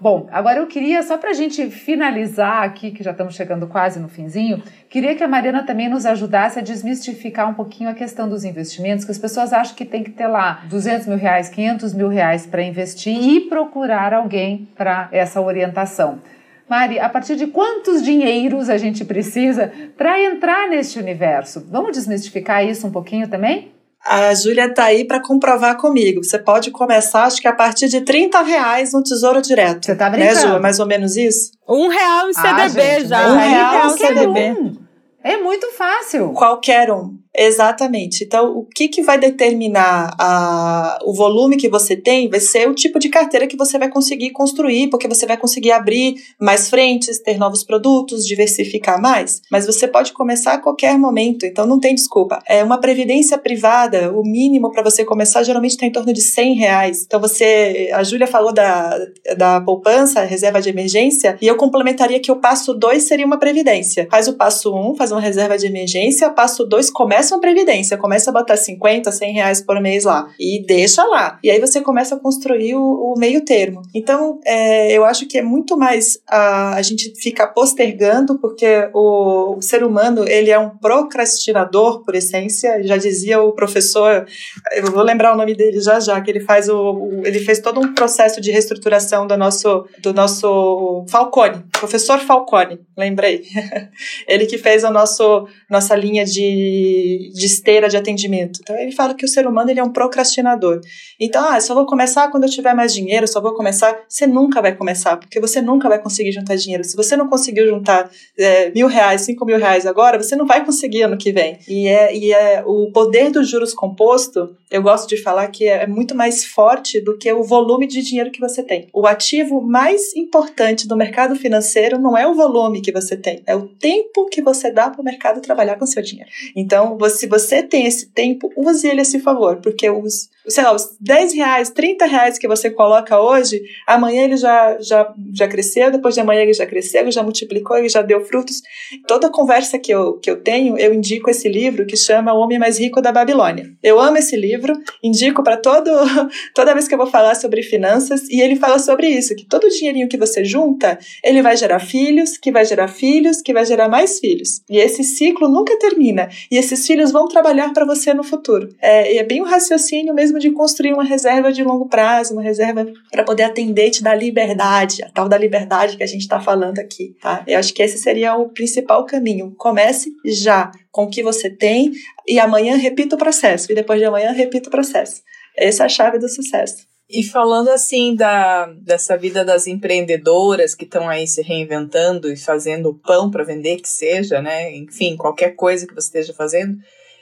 Speaker 1: Bom, agora eu queria, só para a gente finalizar aqui, que já estamos chegando quase no finzinho, queria que a Mariana também nos ajudasse a desmistificar um pouquinho a questão dos investimentos, que as pessoas acham que tem que ter lá 200 mil reais, 500 mil reais para investir e procurar alguém para essa orientação. Mari, a partir de quantos dinheiros a gente precisa para entrar neste universo? Vamos desmistificar isso um pouquinho também?
Speaker 3: A Júlia está aí para comprovar comigo. Você pode começar, acho que a partir de 30 reais no Tesouro Direto.
Speaker 1: Você tá brincando?
Speaker 3: Né, Júlia? Mais ou menos isso?
Speaker 2: Um real em CDB ah, gente, já.
Speaker 3: Um real em CDB.
Speaker 1: Um. É muito fácil.
Speaker 3: Qualquer um. Exatamente. Então, o que, que vai determinar a, o volume que você tem vai ser o tipo de carteira que você vai conseguir construir, porque você vai conseguir abrir mais frentes, ter novos produtos, diversificar mais. Mas você pode começar a qualquer momento, então não tem desculpa. É uma previdência privada, o mínimo para você começar geralmente está em torno de 100 reais. Então, você, a Júlia falou da, da poupança, reserva de emergência, e eu complementaria que o passo 2 seria uma previdência. Faz o passo 1, um, faz uma reserva de emergência, passo 2, começa começa uma previdência, começa a botar 50, 100 reais por mês lá e deixa lá. E aí você começa a construir o, o meio termo. Então, é, eu acho que é muito mais a, a gente ficar postergando, porque o, o, ser humano, ele é um procrastinador por essência, já dizia o professor, eu vou lembrar o nome dele já já, que ele faz o, o ele fez todo um processo de reestruturação do nosso, do nosso Falcone, professor Falcone, lembrei. ele que fez a nosso, nossa linha de de, esteira de atendimento. Então ele fala que o ser humano ele é um procrastinador. Então, ah, só vou começar quando eu tiver mais dinheiro, só vou começar. Você nunca vai começar, porque você nunca vai conseguir juntar dinheiro. Se você não conseguiu juntar é, mil reais, cinco mil reais agora, você não vai conseguir ano que vem. E é, e é o poder dos juros composto, eu gosto de falar que é muito mais forte do que o volume de dinheiro que você tem. O ativo mais importante do mercado financeiro não é o volume que você tem, é o tempo que você dá para o mercado trabalhar com seu dinheiro. Então, se você tem esse tempo, use ele a seu favor, porque os, sei lá, os 10 reais, 30 reais que você coloca hoje, amanhã ele já, já, já cresceu, depois de amanhã ele já cresceu, já multiplicou, ele já deu frutos. Toda conversa que eu, que eu tenho, eu indico esse livro que chama O Homem Mais Rico da Babilônia. Eu amo esse livro, indico para todo toda vez que eu vou falar sobre finanças, e ele fala sobre isso, que todo o dinheirinho que você junta, ele vai gerar filhos, que vai gerar filhos, que vai gerar mais filhos. E esse ciclo nunca termina. E esses filhos vão trabalhar para você no futuro. É, é bem um raciocínio mesmo de construir uma reserva de longo prazo, uma reserva para poder atender e te dar liberdade, a tal da liberdade que a gente está falando aqui, tá? Eu acho que esse seria o principal caminho. Comece já com o que você tem e amanhã repita o processo, e depois de amanhã repita o processo. Essa é a chave do sucesso.
Speaker 5: E falando assim da, dessa vida das empreendedoras que estão aí se reinventando e fazendo pão para vender, que seja, né? Enfim, qualquer coisa que você esteja fazendo,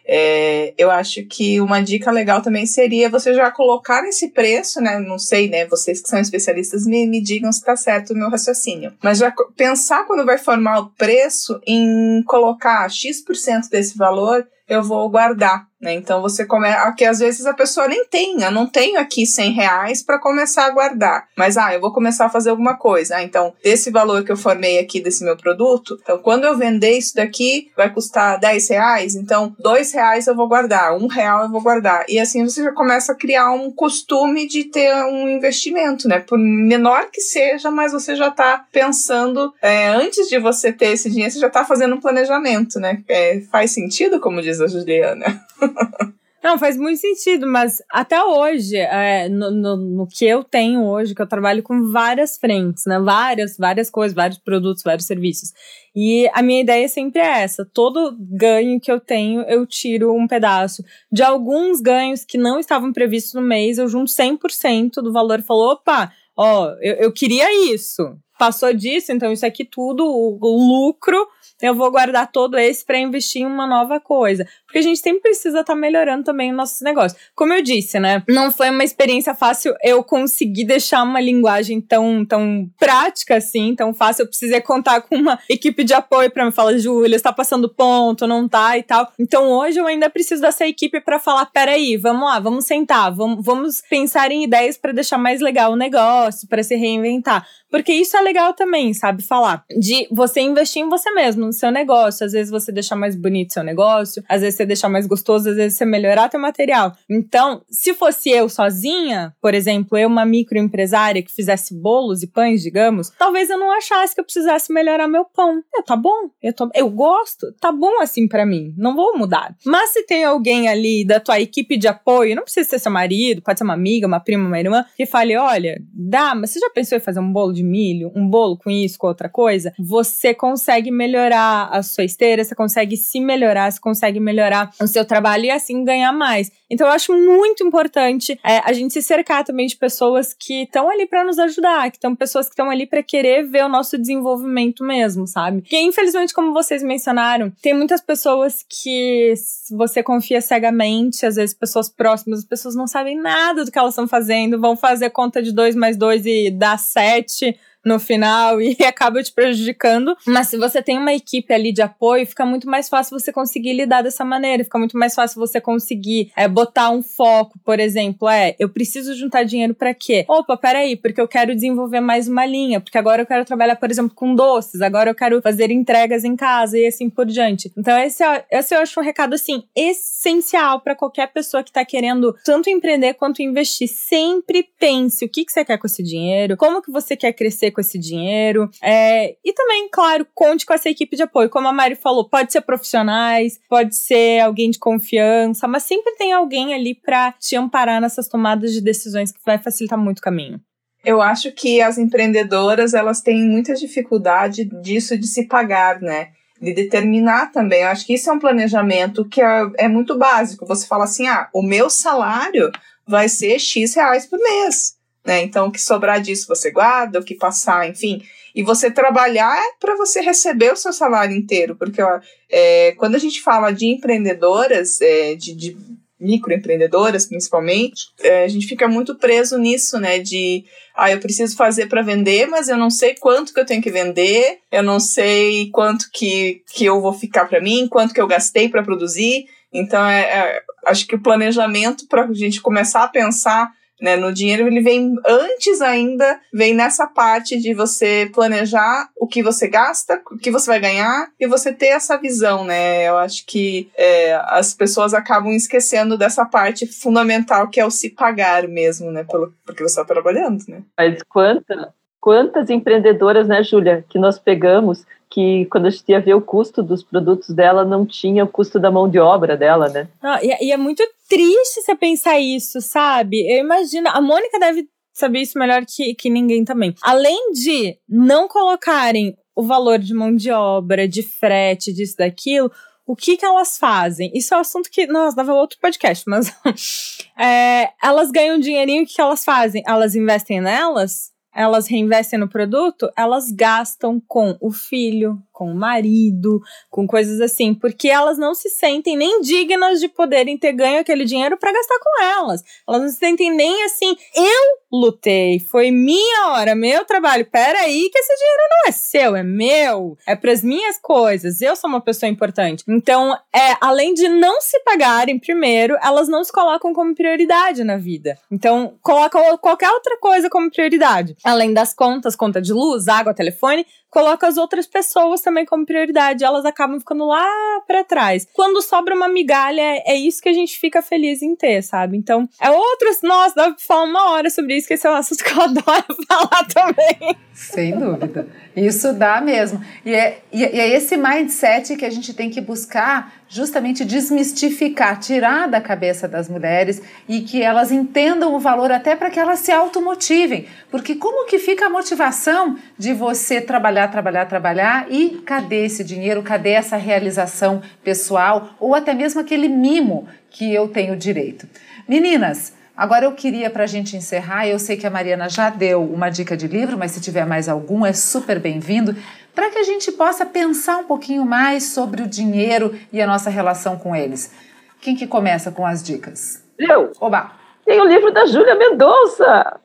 Speaker 5: é, eu acho que uma dica legal também seria você já colocar esse preço, né? Não sei, né? Vocês que são especialistas me, me digam se está certo o meu raciocínio. Mas já pensar quando vai formar o preço em colocar X% desse valor eu vou guardar, né? Então você começa. Aqui às vezes a pessoa nem tem, eu não tenho aqui 100 reais para começar a guardar. Mas ah, eu vou começar a fazer alguma coisa. Ah, então, desse valor que eu formei aqui desse meu produto, então quando eu vender isso daqui, vai custar 10 reais, então 2 reais eu vou guardar, um real eu vou guardar. E assim você já começa a criar um costume de ter um investimento, né? Por menor que seja, mas você já está pensando, é, antes de você ter esse dinheiro, você já está fazendo um planejamento, né? É, faz sentido, como diz a Juliana.
Speaker 2: Não, faz muito sentido, mas até hoje, é, no, no, no, que eu tenho hoje, que eu trabalho com várias frentes, né? Várias, várias coisas, vários produtos, vários serviços. E a minha ideia sempre é essa: todo ganho que eu tenho, eu tiro um pedaço. De alguns ganhos que não estavam previstos no mês, eu junto 100% do valor e falo: opa, ó, eu, eu queria isso. Passou disso, então isso aqui tudo, o, o lucro eu vou guardar todo esse para investir em uma nova coisa. Porque a gente sempre precisa estar tá melhorando também o nosso negócio. Como eu disse, né? Não foi uma experiência fácil eu conseguir deixar uma linguagem tão, tão prática assim, tão fácil. Eu precisei contar com uma equipe de apoio para me falar, Júlia, está passando ponto, não tá e tal. Então hoje eu ainda preciso dessa equipe para falar: peraí, vamos lá, vamos sentar, vamos, vamos pensar em ideias para deixar mais legal o negócio, para se reinventar. Porque isso é legal também, sabe? Falar de você investir em você mesmo, no seu negócio. Às vezes você deixar mais bonito seu negócio, às vezes você deixar mais gostoso, às vezes você melhorar teu material. Então, se fosse eu sozinha, por exemplo, eu, uma microempresária que fizesse bolos e pães, digamos, talvez eu não achasse que eu precisasse melhorar meu pão. Eu, tá bom, eu, tô, eu gosto, tá bom assim para mim, não vou mudar. Mas se tem alguém ali da tua equipe de apoio, não precisa ser seu marido, pode ser uma amiga, uma prima, uma irmã, que fale: olha, dá, mas você já pensou em fazer um bolo de milho, um bolo com isso, com outra coisa, você consegue melhorar a sua esteira, você consegue se melhorar, você consegue melhorar o seu trabalho e assim ganhar mais. Então eu acho muito importante é, a gente se cercar também de pessoas que estão ali para nos ajudar, que estão pessoas que estão ali para querer ver o nosso desenvolvimento mesmo, sabe? Porque infelizmente, como vocês mencionaram, tem muitas pessoas que você confia cegamente, às vezes pessoas próximas, as pessoas não sabem nada do que elas estão fazendo, vão fazer conta de dois mais dois e dar sete no final e acaba te prejudicando. Mas se você tem uma equipe ali de apoio, fica muito mais fácil você conseguir lidar dessa maneira, fica muito mais fácil você conseguir é, botar um foco, por exemplo, é, eu preciso juntar dinheiro para quê? Opa, peraí, porque eu quero desenvolver mais uma linha, porque agora eu quero trabalhar, por exemplo, com doces, agora eu quero fazer entregas em casa e assim por diante. Então esse, é, esse eu acho um recado, assim, essencial para qualquer pessoa que tá querendo tanto empreender quanto investir. Sempre pense o que, que você quer com esse dinheiro, como que você quer crescer com esse dinheiro. É, e também, claro, conte com essa equipe de apoio. Como a Mari falou, pode ser profissionais, pode ser alguém de confiança, mas sempre tem alguém ali para te amparar nessas tomadas de decisões que vai facilitar muito o caminho.
Speaker 5: Eu acho que as empreendedoras elas têm muita dificuldade disso de se pagar, né? de determinar também. Eu acho que isso é um planejamento que é, é muito básico. Você fala assim: ah, o meu salário vai ser X reais por mês. Né? Então, o que sobrar disso você guarda, o que passar, enfim. E você trabalhar é para você receber o seu salário inteiro, porque ó, é, quando a gente fala de empreendedoras, é, de, de microempreendedoras principalmente, é, a gente fica muito preso nisso, né? De ah, eu preciso fazer para vender, mas eu não sei quanto que eu tenho que vender, eu não sei quanto que, que eu vou ficar para mim, quanto que eu gastei para produzir. Então, é, é, acho que o planejamento para a gente começar a pensar né? No dinheiro ele vem antes ainda, vem nessa parte de você planejar o que você gasta, o que você vai ganhar e você ter essa visão, né? Eu acho que é, as pessoas acabam esquecendo dessa parte fundamental que é o se pagar mesmo, né? Pelo, porque você está trabalhando, né?
Speaker 4: Mas quanta, quantas empreendedoras, né, Júlia, que nós pegamos que quando a gente ia ver o custo dos produtos dela, não tinha o custo da mão de obra dela, né?
Speaker 2: Ah, e, e, é muito triste você pensar isso, sabe? Eu imagino, a Mônica deve saber isso melhor que, que ninguém também. Além de não colocarem o valor de mão de obra, de frete, disso, daquilo, o que que elas fazem? Isso é um assunto que, nossa, dava outro podcast, mas é, elas ganham dinheirinho, o que, que elas fazem? Elas investem nelas? Elas reinvestem no produto, elas gastam com o filho, com o marido, com coisas assim, porque elas não se sentem nem dignas de poderem ter ganho aquele dinheiro para gastar com elas. Elas não se sentem nem assim, eu lutei, foi minha hora, meu trabalho. Pera aí que esse dinheiro não é seu, é meu, é para as minhas coisas. Eu sou uma pessoa importante. Então, é, além de não se pagarem primeiro, elas não se colocam como prioridade na vida. Então, colocam qualquer outra coisa como prioridade. Além das contas, conta de luz, água, telefone, coloca as outras pessoas também como prioridade. Elas acabam ficando lá para trás. Quando sobra uma migalha, é isso que a gente fica feliz em ter, sabe? Então, é outros. Nossa, dá pra falar uma hora sobre isso, que esse é um assunto que eu adoro falar também.
Speaker 1: Sem dúvida. Isso dá mesmo. E é, e é esse mindset que a gente tem que buscar justamente desmistificar, tirar da cabeça das mulheres e que elas entendam o valor até para que elas se automotivem. Porque como que fica a motivação de você trabalhar, trabalhar, trabalhar e cadê esse dinheiro, cadê essa realização pessoal ou até mesmo aquele mimo que eu tenho direito? Meninas, Agora eu queria para a gente encerrar, eu sei que a Mariana já deu uma dica de livro, mas se tiver mais algum é super bem-vindo, para que a gente possa pensar um pouquinho mais sobre o dinheiro e a nossa relação com eles. Quem que começa com as dicas?
Speaker 4: Eu.
Speaker 1: Oba!
Speaker 4: Tem o livro da Júlia Mendonça.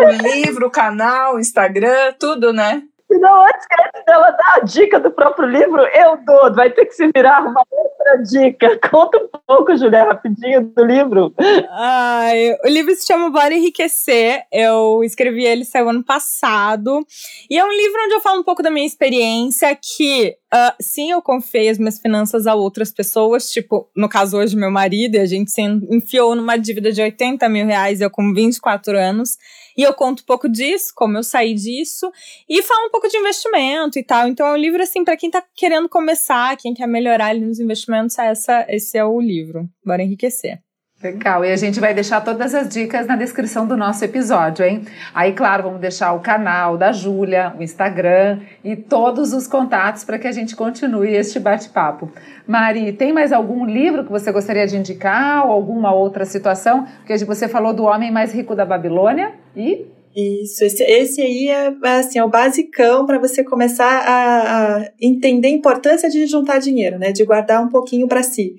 Speaker 5: o livro, o canal, o Instagram, tudo, né?
Speaker 4: não, antes dela dar a dica do próprio livro, eu dou. Vai ter que se virar uma outra dica. Conta um pouco, Julia, rapidinho do livro.
Speaker 2: Ai, o livro se chama Bora Enriquecer. Eu escrevi ele saiu ano passado. E é um livro onde eu falo um pouco da minha experiência, que Uh, sim, eu confiei as minhas finanças a outras pessoas, tipo, no caso hoje, meu marido, e a gente se enfiou numa dívida de 80 mil reais, eu com 24 anos, e eu conto um pouco disso, como eu saí disso, e falo um pouco de investimento e tal. Então é um livro, assim, para quem tá querendo começar, quem quer melhorar ali nos investimentos, é essa, esse é o livro. Bora enriquecer.
Speaker 1: Legal, e a gente vai deixar todas as dicas na descrição do nosso episódio, hein? Aí, claro, vamos deixar o canal da Júlia, o Instagram e todos os contatos para que a gente continue este bate-papo. Mari, tem mais algum livro que você gostaria de indicar ou alguma outra situação? Porque você falou do Homem Mais Rico da Babilônia e
Speaker 3: isso, esse, esse aí é, assim, é o basicão para você começar a, a, entender a importância de juntar dinheiro, né? De guardar um pouquinho para si.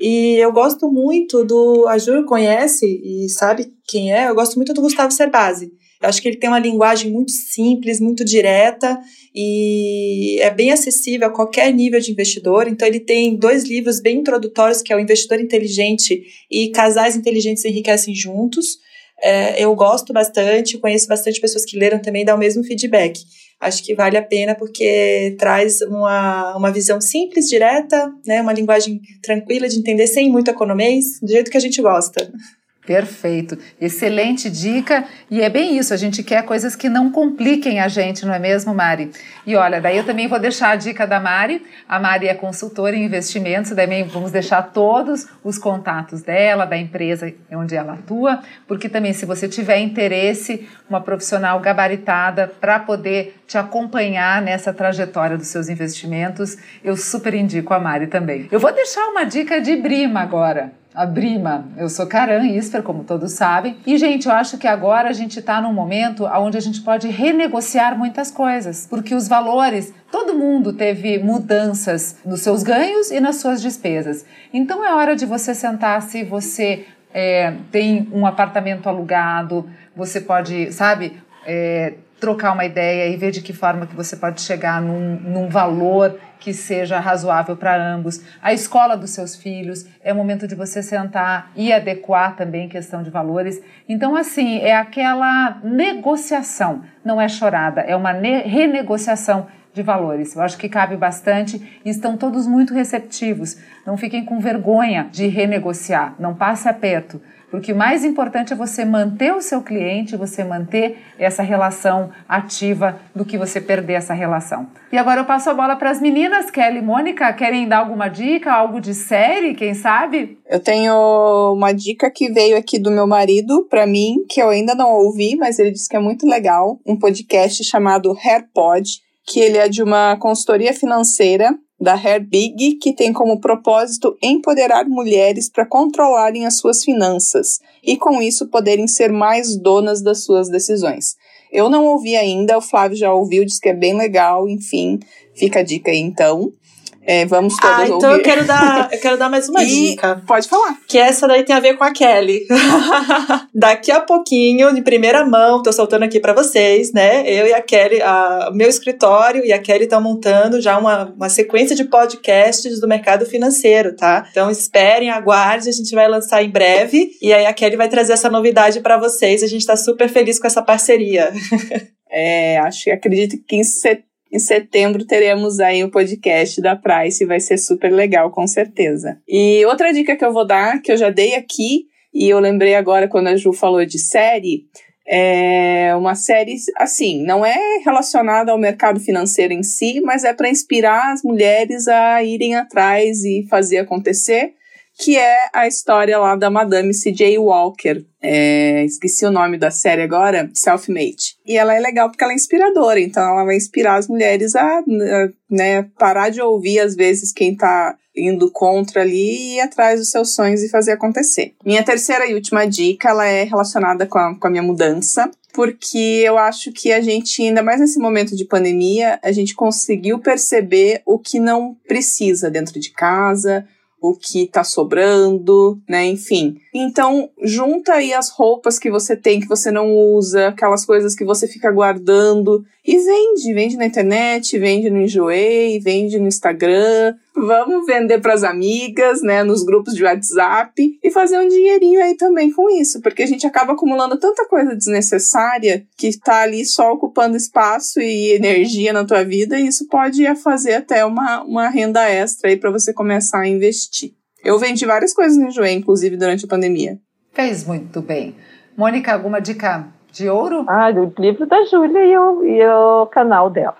Speaker 3: E eu gosto muito do. A Ju conhece e sabe quem é, eu gosto muito do Gustavo Cerbasi. Eu acho que ele tem uma linguagem muito simples, muito direta e é bem acessível a qualquer nível de investidor. Então, ele tem dois livros bem introdutórios, que é o Investidor Inteligente e Casais Inteligentes Enriquecem Juntos. É, eu gosto bastante, conheço bastante pessoas que leram também, dá o mesmo feedback acho que vale a pena porque traz uma, uma visão simples, direta, né, uma linguagem tranquila de entender, sem muito economês, do jeito que a gente gosta.
Speaker 1: Perfeito. Excelente dica. E é bem isso, a gente quer coisas que não compliquem a gente, não é mesmo, Mari? E olha, daí eu também vou deixar a dica da Mari. A Mari é consultora em investimentos, também vamos deixar todos os contatos dela, da empresa onde ela atua, porque também se você tiver interesse, uma profissional gabaritada para poder te acompanhar nessa trajetória dos seus investimentos, eu super indico a Mari também. Eu vou deixar uma dica de Brima agora a Brima. Eu sou Karan Isper, como todos sabem. E, gente, eu acho que agora a gente está num momento onde a gente pode renegociar muitas coisas, porque os valores, todo mundo teve mudanças nos seus ganhos e nas suas despesas. Então é hora de você sentar se você é, tem um apartamento alugado, você pode, sabe, é, trocar uma ideia e ver de que forma que você pode chegar num, num valor que seja razoável para ambos. A escola dos seus filhos, é o momento de você sentar e adequar também questão de valores. Então, assim, é aquela negociação, não é chorada, é uma renegociação de valores. Eu acho que cabe bastante e estão todos muito receptivos. Não fiquem com vergonha de renegociar, não passe aperto porque o mais importante é você manter o seu cliente, você manter essa relação ativa do que você perder essa relação. E agora eu passo a bola para as meninas, Kelly e Mônica, querem dar alguma dica, algo de série, quem sabe?
Speaker 5: Eu tenho uma dica que veio aqui do meu marido para mim, que eu ainda não ouvi, mas ele disse que é muito legal, um podcast chamado HairPod, que ele é de uma consultoria financeira da Hair Big, que tem como propósito empoderar mulheres para controlarem as suas finanças e, com isso, poderem ser mais donas das suas decisões. Eu não ouvi ainda, o Flávio já ouviu, disse que é bem legal, enfim, fica a dica aí então. É, vamos todos ah,
Speaker 3: então
Speaker 5: ouvir.
Speaker 3: eu quero dar, eu quero dar mais uma dica.
Speaker 5: Pode falar.
Speaker 3: Que essa daí tem a ver com a Kelly. Daqui a pouquinho, de primeira mão, tô soltando aqui para vocês, né? Eu e a Kelly, o meu escritório e a Kelly estão montando já uma, uma sequência de podcasts do mercado financeiro, tá? Então esperem, aguarde, a gente vai lançar em breve e aí a Kelly vai trazer essa novidade para vocês. A gente tá super feliz com essa parceria.
Speaker 5: É, acho que acredito que em setembro em setembro teremos aí o podcast da Price, vai ser super legal, com certeza. E outra dica que eu vou dar, que eu já dei aqui, e eu lembrei agora quando a Ju falou de série, é uma série, assim, não é relacionada ao mercado financeiro em si, mas é para inspirar as mulheres a irem atrás e fazer acontecer que é a história lá da Madame C.J. Walker. É, esqueci o nome da série agora, Self-Made. E ela é legal porque ela é inspiradora, então ela vai inspirar as mulheres a, né, parar de ouvir, às vezes, quem tá indo contra ali e ir atrás dos seus sonhos e fazer acontecer. Minha terceira e última dica, ela é relacionada com a, com a minha mudança, porque eu acho que a gente, ainda mais nesse momento de pandemia, a gente conseguiu perceber o que não precisa dentro de casa, o que tá sobrando, né? Enfim. Então, junta aí as roupas que você tem que você não usa, aquelas coisas que você fica guardando e vende, vende na internet, vende no Enjoei, vende no Instagram. Vamos vender para as amigas, né, nos grupos de WhatsApp e fazer um dinheirinho aí também com isso, porque a gente acaba acumulando tanta coisa desnecessária que está ali só ocupando espaço e energia na tua vida e isso pode fazer até uma, uma renda extra aí para você começar a investir. Eu vendi várias coisas no Enjoei, inclusive durante a pandemia.
Speaker 1: Fez muito bem. Mônica, alguma dica de ouro?
Speaker 4: Ah, do livro da Júlia e o, e o canal dela.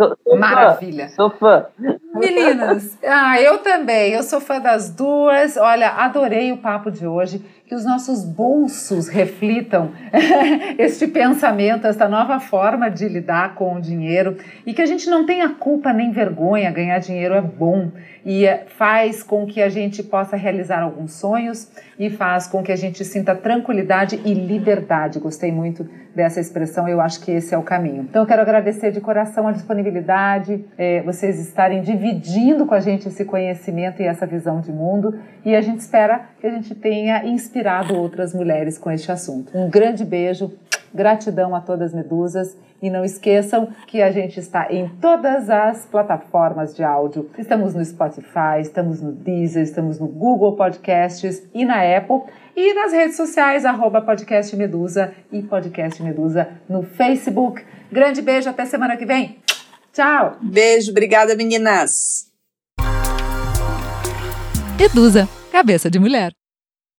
Speaker 1: Sou, sou Maravilha.
Speaker 4: Fã, sou fã.
Speaker 1: Meninas, ah, eu também. Eu sou fã das duas. Olha, adorei o papo de hoje. Que os nossos bolsos reflitam este pensamento, esta nova forma de lidar com o dinheiro e que a gente não tenha culpa nem vergonha. Ganhar dinheiro é bom e faz com que a gente possa realizar alguns sonhos e faz com que a gente sinta tranquilidade e liberdade. Gostei muito dessa expressão, eu acho que esse é o caminho. Então, eu quero agradecer de coração a disponibilidade, é, vocês estarem dividindo com a gente esse conhecimento e essa visão de mundo e a gente espera que a gente tenha inspirado outras mulheres com este assunto. Um grande beijo, gratidão a todas Medusas e não esqueçam que a gente está em todas as plataformas de áudio. Estamos no Spotify, estamos no Deezer, estamos no Google Podcasts e na Apple. E nas redes sociais, arroba Podcast Medusa e Podcast Medusa no Facebook. Grande beijo, até semana que vem. Tchau!
Speaker 5: Beijo, obrigada meninas!
Speaker 1: Medusa, cabeça de mulher.